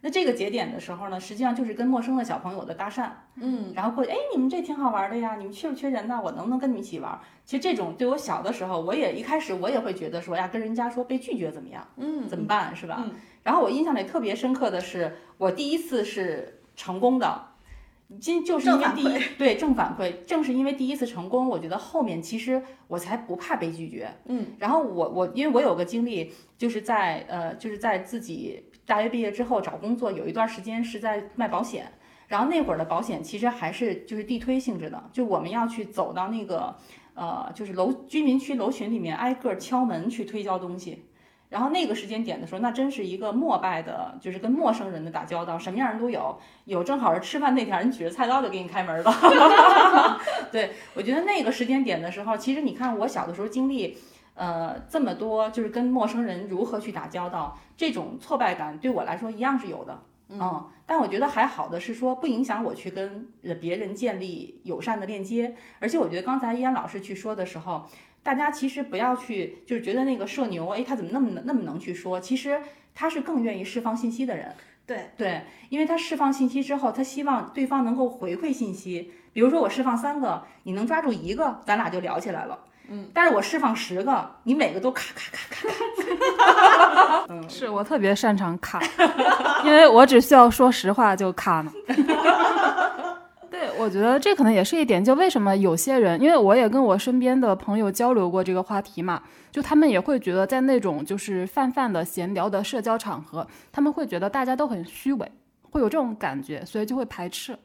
那这个节点的时候呢，实际上就是跟陌生的小朋友的搭讪，嗯，然后过去，哎，你们这挺好玩的呀，你们缺不缺人呢？我能不能跟你们一起玩？其实这种对我小的时候，我也一开始我也会觉得说呀，跟人家说被拒绝怎么样？嗯，怎么办是吧？嗯。然后我印象里特别深刻的是，我第一次是成功的，今就是因为第一对正反馈，正是因为第一次成功，我觉得后面其实我才不怕被拒绝。嗯。然后我我因为我有个经历，就是在呃就是在自己。大学毕业之后找工作，有一段时间是在卖保险，然后那会儿的保险其实还是就是地推性质的，就我们要去走到那个呃就是楼居民区楼群里面挨个敲门去推销东西，然后那个时间点的时候，那真是一个陌拜的，就是跟陌生人的打交道，什么样人都有，有正好是吃饭那天人举着菜刀就给你开门了，对我觉得那个时间点的时候，其实你看我小的时候经历。呃，这么多就是跟陌生人如何去打交道，这种挫败感对我来说一样是有的，嗯，但我觉得还好的是说不影响我去跟别人建立友善的链接，而且我觉得刚才依安老师去说的时候，大家其实不要去就是觉得那个社牛，哎，他怎么那么那么能去说，其实他是更愿意释放信息的人，对。对，因为他释放信息之后，他希望对方能够回馈信息，比如说我释放三个，你能抓住一个，咱俩就聊起来了。嗯，但是我释放十个，你每个都咔咔咔咔咔，是我特别擅长卡，因为我只需要说实话就卡呢。对，我觉得这可能也是一点，就为什么有些人，因为我也跟我身边的朋友交流过这个话题嘛，就他们也会觉得在那种就是泛泛的闲聊的社交场合，他们会觉得大家都很虚伪，会有这种感觉，所以就会排斥。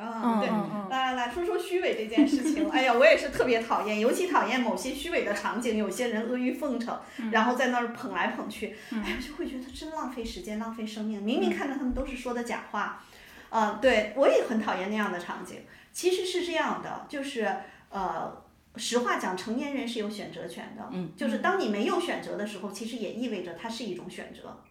啊，对，来来来说说虚伪这件事情。哎呀，我也是特别讨厌，尤其讨厌某些虚伪的场景，有些人阿谀奉承，然后在那儿捧来捧去，哎呀，就会觉得真浪费时间，浪费生命。明明看到他们都是说的假话，啊、对我也很讨厌那样的场景。其实是这样的，就是呃。实话讲，成年人是有选择权的。嗯，就是当你没有选择的时候，其实也意味着它是一种选择。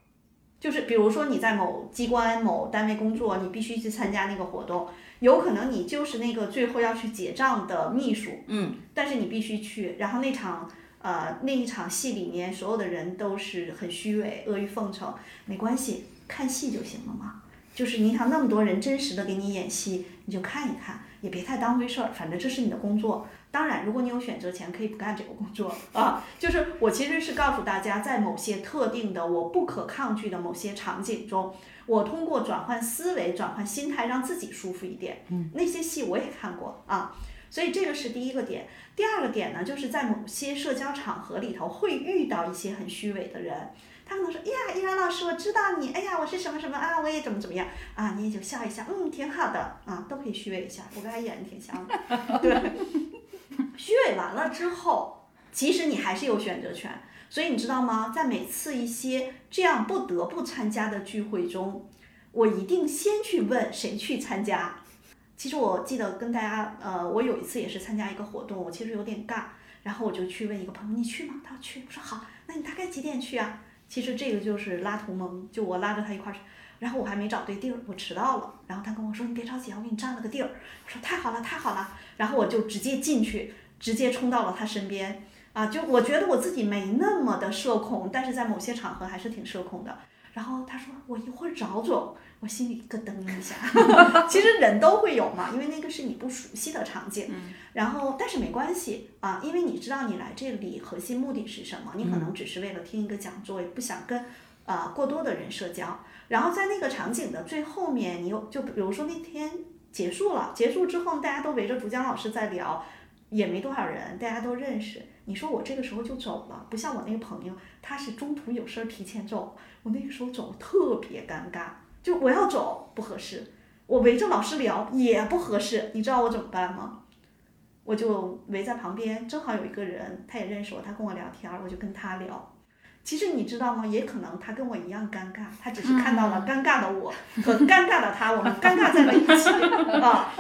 就是比如说你在某机关、某单位工作，你必须去参加那个活动，有可能你就是那个最后要去结账的秘书，嗯，但是你必须去，然后那场呃那一场戏里面所有的人都是很虚伪、阿谀奉承，没关系，看戏就行了嘛。就是你想那么多人真实的给你演戏，你就看一看，也别太当回事儿，反正这是你的工作。当然，如果你有选择权，可以不干这个工作啊。就是我其实是告诉大家，在某些特定的我不可抗拒的某些场景中，我通过转换思维、转换心态，让自己舒服一点。嗯，那些戏我也看过啊，所以这个是第一个点。第二个点呢，就是在某些社交场合里头会遇到一些很虚伪的人，他可能说：“哎呀，依然老师，我知道你，哎呀，我是什么什么啊，我也怎么怎么样啊。”你也就笑一笑，嗯，挺好的啊，都可以虚伪一下。我跟他演的挺像的，对。虚伪完了之后，其实你还是有选择权。所以你知道吗？在每次一些这样不得不参加的聚会中，我一定先去问谁去参加。其实我记得跟大家，呃，我有一次也是参加一个活动，我其实有点尬，然后我就去问一个朋友：“你去吗？”他说去。我说好，那你大概几点去啊？其实这个就是拉同盟，就我拉着他一块儿去，然后我还没找对地儿，我迟到了，然后他跟我说：“你别着急，我给你占了个地儿。”我说太好了，太好了，然后我就直接进去，直接冲到了他身边。啊，就我觉得我自己没那么的社恐，但是在某些场合还是挺社恐的。然后他说我一会儿找找，我心里咯噔一下。其实人都会有嘛，因为那个是你不熟悉的场景。然后但是没关系啊，因为你知道你来这里核心目的是什么，你可能只是为了听一个讲座，也不想跟啊、过多的人社交。然后在那个场景的最后面，你又就比如说那天结束了，结束之后大家都围着主讲老师在聊。也没多少人，大家都认识。你说我这个时候就走了，不像我那个朋友，他是中途有事儿提前走。我那个时候走特别尴尬，就我要走不合适，我围着老师聊也不合适。你知道我怎么办吗？我就围在旁边，正好有一个人，他也认识我，他跟我聊天儿，我就跟他聊。其实你知道吗？也可能他跟我一样尴尬，他只是看到了尴尬的我和尴尬的他，我们尴尬在了一起 啊。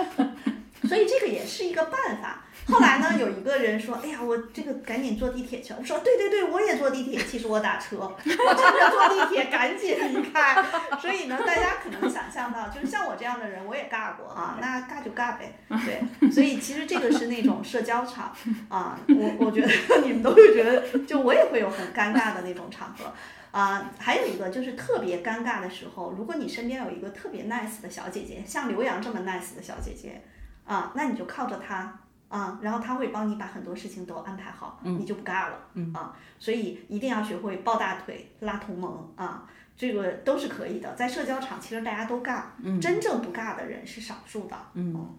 所以这个也是一个办法。后来呢，有一个人说：“哎呀，我这个赶紧坐地铁去。”我说：“对对对，我也坐地铁。其实我打车，我趁着坐地铁赶紧离开。”所以呢，大家可能想象到，就是像我这样的人，我也尬过啊。那尬就尬呗，对。所以其实这个是那种社交场啊，我我觉得你们都会觉得，就我也会有很尴尬的那种场合。啊，还有一个就是特别尴尬的时候，如果你身边有一个特别 nice 的小姐姐，像刘洋这么 nice 的小姐姐，啊，那你就靠着他啊，然后他会帮你把很多事情都安排好，你就不尬了，啊，所以一定要学会抱大腿、拉同盟啊，这个都是可以的。在社交场，其实大家都尬，真正不尬的人是少数的，嗯。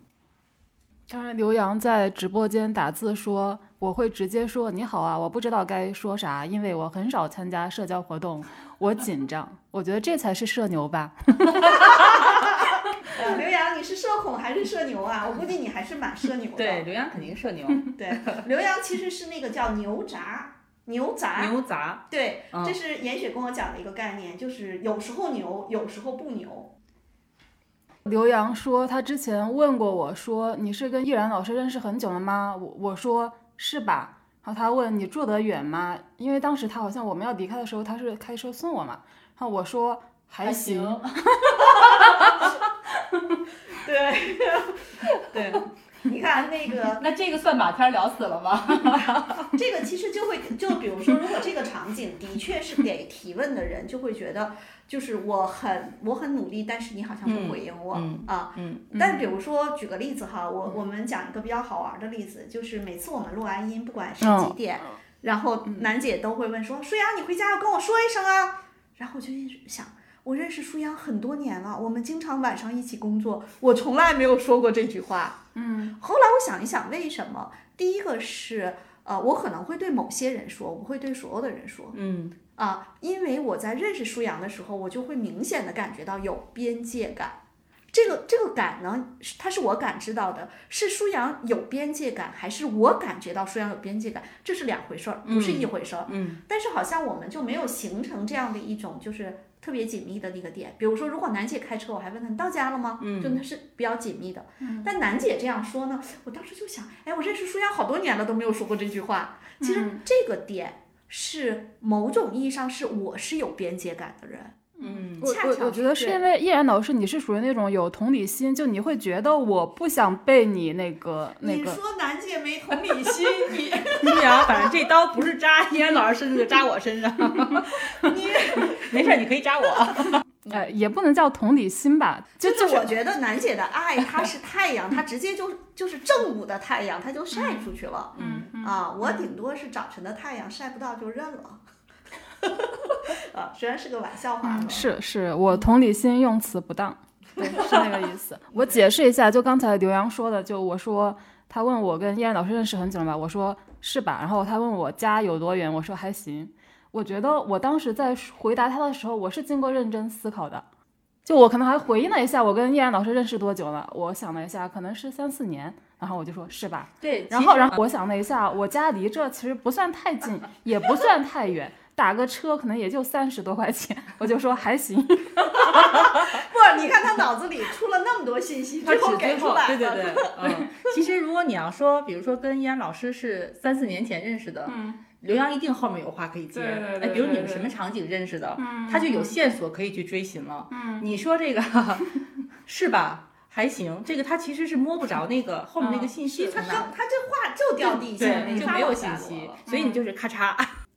当然，刘洋在直播间打字说：“我会直接说你好啊，我不知道该说啥，因为我很少参加社交活动，我紧张。”我觉得这才是社牛吧。呃刘洋，你是社恐还是社牛啊？我估计你还是蛮社牛的。对，刘洋肯定社牛，对，刘洋其实是那个叫牛杂，牛杂。牛杂。对，嗯这是严雪跟我讲的一个概念，就是有时候牛，有时候不牛。刘洋说他之前问过我说：“你是跟易然老师认识很久了吗？”我我说是吧。然后他问你住得远吗？因为当时他好像我们要离开的时候，他是开车送我嘛。然后我说还行。对，对，你看那个，那这个算把天儿聊死了吗？这个其实就会，就比如说，如果这个场景的确是给提问的人，就会觉得，就是我很我很努力，但是你好像不回应我、嗯啊。嗯但比如说，举个例子哈，我我们讲一个比较好玩的例子，就是每次我们录完音，不管是几点，然后楠姐都会问说：“舒阳，你回家要跟我说一声啊。”然后我就一直想，我认识舒阳很多年了，我们经常晚上一起工作，我从来没有说过这句话。嗯，后来我想一想，为什么？第一个是，呃，我可能会对某些人说，我不会对所有的人说。嗯啊，因为我在认识舒阳的时候，我就会明显的感觉到有边界感。这个这个感呢，是它是我感知到的，是舒阳有边界感，还是我感觉到舒阳有边界感？这是两回事儿，不是一回事儿。嗯但是好像我们就没有形成这样的一种就是特别紧密的那个点。比如说，如果楠姐开车，我还问她你到家了吗？嗯就那是比较紧密的。但楠姐这样说呢，我当时就想，哎，我认识舒雅好多年了都没有说过这句话。其实这个点是某种意义上是我是有边界感的人。嗯我恰巧我我觉得是因为依然老师你是属于那种有同理心，就你会觉得我不想被你那个那个，你说楠姐没同理心，你 对呀，反正这刀不是扎依然老师身上，就扎我身上。你没事儿，你可以扎我。呃，也不能叫同理心吧，就就是我觉得楠姐的爱，它是太阳，它直接就就是正午的太阳，它就晒出去了。嗯啊，我顶多是早晨的太阳晒不到就认了。啊，虽然是个玩笑话。嗯，是是，我同理心用词不当，对，是那个意思。我解释一下，就刚才刘洋说的，就我说他问我跟叶然老师认识很久了吧，我说是吧，然后他问我家有多远，我说还行。我觉得我当时在回答他的时候，我是经过认真思考的，就我可能还回应了一下，我跟叶然老师认识多久了？我想了一下，可能是三四年，然后我就说是吧。对，然后，然后我想了一下，我家离这其实不算太近，也不算太远，打个车可能也就三十多块钱，我就说还行。不，你看他脑子里出了那么多信息，他最后只给出来了。对对对，嗯，其实如果你要说，比如说跟依然老师是三四年前认识的，嗯，刘洋一定后面有话可以接。对对对哎，比如你们什么场景认识的，嗯他就有线索可以去追寻了。嗯，你说这个 是吧？还行，这个他其实是摸不着那个后面那个信息是他从哪。就他这话就掉地下，对，就没有信息所以你就是咔嚓。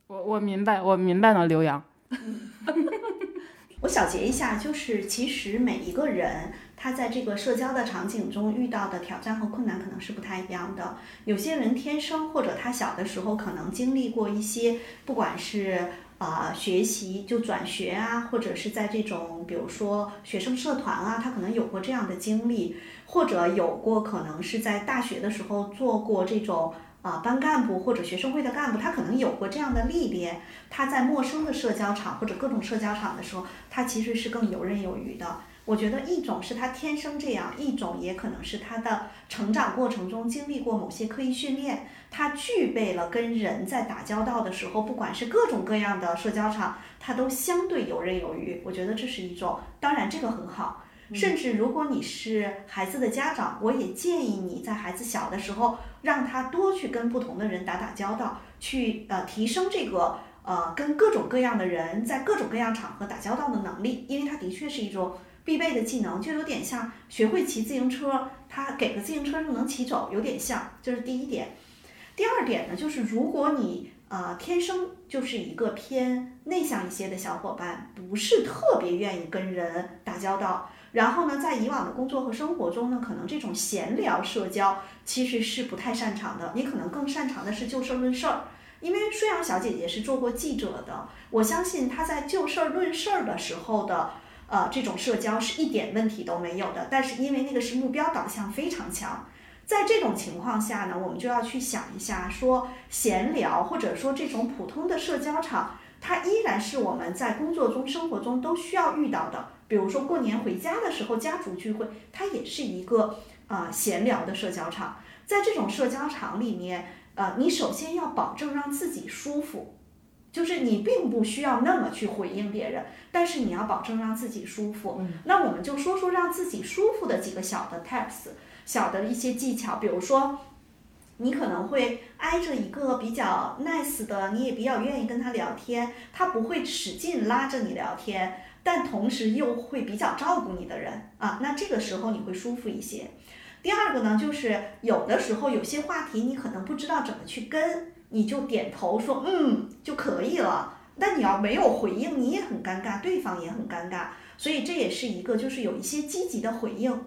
我我明白，我明白了，刘洋。我小结一下，就是其实每一个人他在这个社交的场景中遇到的挑战和困难可能是不太一样的。有些人天生或者他小的时候可能经历过一些，不管是啊、学习就转学啊，或者是在这种比如说学生社团啊，他可能有过这样的经历，或者有过可能是在大学的时候做过这种。啊，班干部或者学生会的干部，他可能有过这样的历练，他在陌生的社交场或者各种社交场的时候，他其实是更游刃有余的。我觉得一种是他天生这样，一种也可能是他的成长过程中经历过某些刻意训练，他具备了跟人在打交道的时候，不管是各种各样的社交场，他都相对游刃有余。我觉得这是一种，当然这个很好。甚至如果你是孩子的家长，我也建议你在孩子小的时候，让他多去跟不同的人打打交道，去呃提升这个呃跟各种各样的人在各种各样场合打交道的能力，因为它的确是一种必备的技能，就有点像学会骑自行车，他给个自行车就能骑走，有点像，这是第一点。第二点呢，就是如果你呃天生就是一个偏内向一些的小伙伴，不是特别愿意跟人打交道。然后呢，在以往的工作和生活中呢，可能这种闲聊社交其实是不太擅长的。你可能更擅长的是就事论事儿，因为舒阳小姐姐是做过记者的，我相信她在就事论事儿的时候的呃这种社交是一点问题都没有的。但是因为那个是目标导向非常强，在这种情况下呢，我们就要去想一下，说闲聊或者说这种普通的社交场，它依然是我们在工作中、生活中都需要遇到的。比如说过年回家的时候，家族聚会，它也是一个啊、呃闲聊的社交场。在这种社交场里面，呃，你首先要保证让自己舒服，就是你并不需要那么去回应别人，但是你要保证让自己舒服。那我们就说说让自己舒服的几个小的 tips，小的一些技巧，比如说。你可能会挨着一个比较 nice 的，你也比较愿意跟他聊天，他不会使劲拉着你聊天，但同时又会比较照顾你的人啊，那这个时候你会舒服一些。第二个呢，就是有的时候有些话题你可能不知道怎么去跟，你就点头说嗯就可以了。但你要没有回应，你也很尴尬，对方也很尴尬，所以这也是一个就是有一些积极的回应。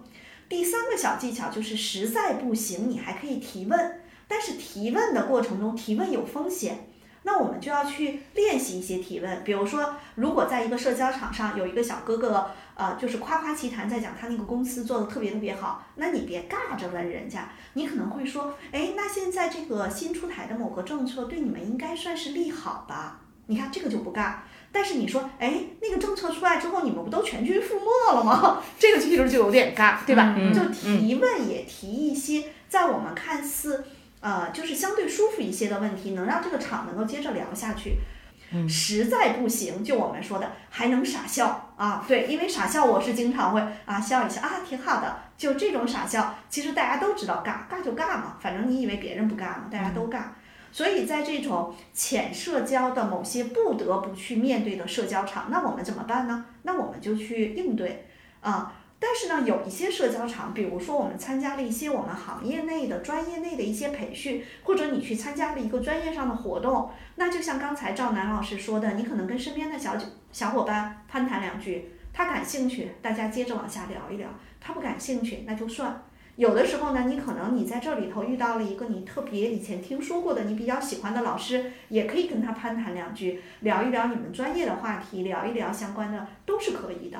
第三个小技巧就是实在不行，你还可以提问，但是提问的过程中提问有风险。那我们就要去练习一些提问，比如说，如果在一个社交场上有一个小哥哥，呃，就是夸夸其谈，在讲他那个公司做的特别特别好，那你别尬着问人家，你可能会说，哎，那现在这个新出台的某个政策对你们应该算是利好吧？你看这个就不尬。但是你说，哎，那个政策出来之后，你们不都全军覆没了吗？这个其实就有点尬，对吧？就提问也提一些在我们看似。呃，就是相对舒服一些的问题，能让这个场能够接着聊下去。实在不行，就我们说的，还能傻笑啊。对，因为傻笑我是经常会啊笑一笑啊，挺好的。就这种傻笑，其实大家都知道尬，尬就尬嘛，反正你以为别人不尬嘛，大家都尬。所以在这种浅社交的某些不得不去面对的社交场，那我们怎么办呢？那我们就去应对啊。但是呢，有一些社交场，比如说我们参加了一些我们行业内的、专业内的一些培训，或者你去参加了一个专业上的活动，那就像刚才赵楠老师说的，你可能跟身边的小小伙伴攀谈两句，他感兴趣，大家接着往下聊一聊；他不感兴趣，那就算。有的时候呢，你可能你在这里头遇到了一个你特别以前听说过的、你比较喜欢的老师，也可以跟他攀谈两句，聊一聊你们专业的话题，聊一聊相关的，都是可以的。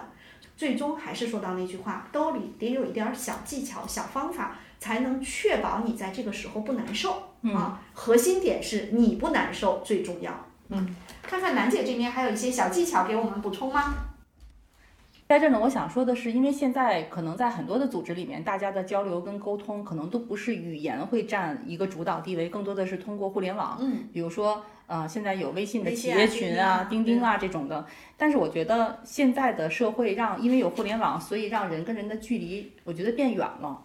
最终还是说到那句话，兜里得有一点小技巧、小方法，才能确保你在这个时候不难受啊。核心点是你不难受最重要。嗯，看看楠姐这边还有一些小技巧给我们补充吗？在这呢，我想说的是，因为现在可能在很多的组织里面，大家的交流跟沟通可能都不是语言会占一个主导地位，更多的是通过互联网。嗯，比如说，呃，现在有微信的企业群啊、钉钉啊这种的。但是我觉得现在的社会让，因为有互联网，所以让人跟人的距离，我觉得变远了。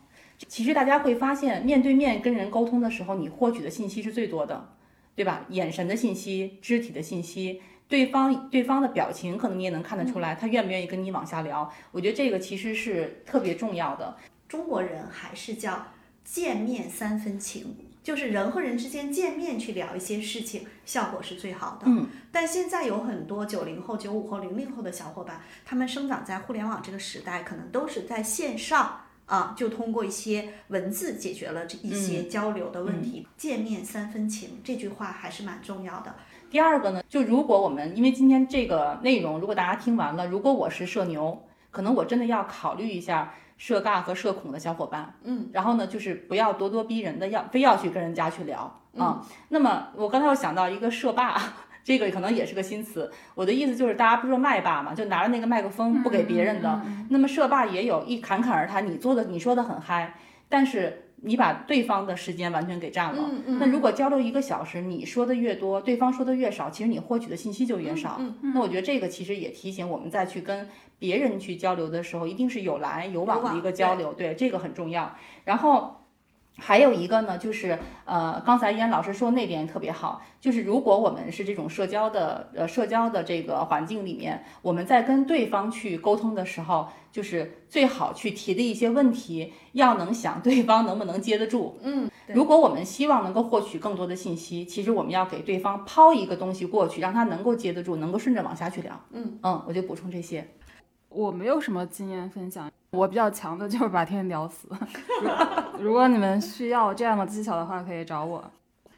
其实大家会发现，面对面跟人沟通的时候，你获取的信息是最多的，对吧？眼神的信息、肢体的信息。对方对方的表情，可能你也能看得出来，他愿不愿意跟你往下聊。我觉得这个其实是特别重要的。中国人还是叫见面三分情，就是人和人之间见面去聊一些事情，效果是最好的。嗯。但现在有很多九零后、九五后、零零后的小伙伴，他们生长在互联网这个时代，可能都是在线上啊，就通过一些文字解决了这一些交流的问题。见面三分情这句话还是蛮重要的。第二个呢，就如果我们因为今天这个内容，如果大家听完了，如果我是社牛，可能我真的要考虑一下社尬和社恐的小伙伴，嗯，然后呢，就是不要咄咄逼人的，要非要去跟人家去聊啊。那么我刚才又想到一个社霸，这个可能也是个新词。我的意思就是，大家不是说麦霸嘛，就拿着那个麦克风不给别人的。那么社霸也有一侃侃而谈，你做的你说的很嗨，但是。你把对方的时间完全给占了。那如果交流一个小时，你说的越多，对方说的越少，其实你获取的信息就越少。那我觉得这个其实也提醒我们，再去跟别人去交流的时候，一定是有来有往的一个交流。对，这个很重要。然后。还有一个呢，就是呃，刚才依然老师说那点特别好，就是如果我们是这种社交的呃社交的这个环境里面，我们在跟对方去沟通的时候，就是最好去提的一些问题，要能想对方能不能接得住。嗯，如果我们希望能够获取更多的信息，其实我们要给对方抛一个东西过去，让他能够接得住，能够顺着往下去聊。嗯嗯，我就补充这些。我没有什么经验分享，我比较强的就是把天聊死。如果你们需要这样的技巧的话，可以找我。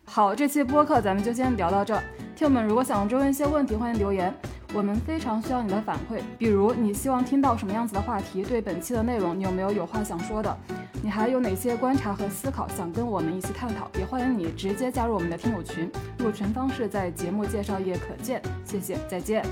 好，这期播客咱们就先聊到这。听友们，如果想追问一些问题，欢迎留言，我们非常需要你的反馈。比如你希望听到什么样子的话题？对本期的内容，你有没有有话想说的？你还有哪些观察和思考想跟我们一起探讨？也欢迎你直接加入我们的听友群，入群方式在节目介绍页可见。谢谢，再见。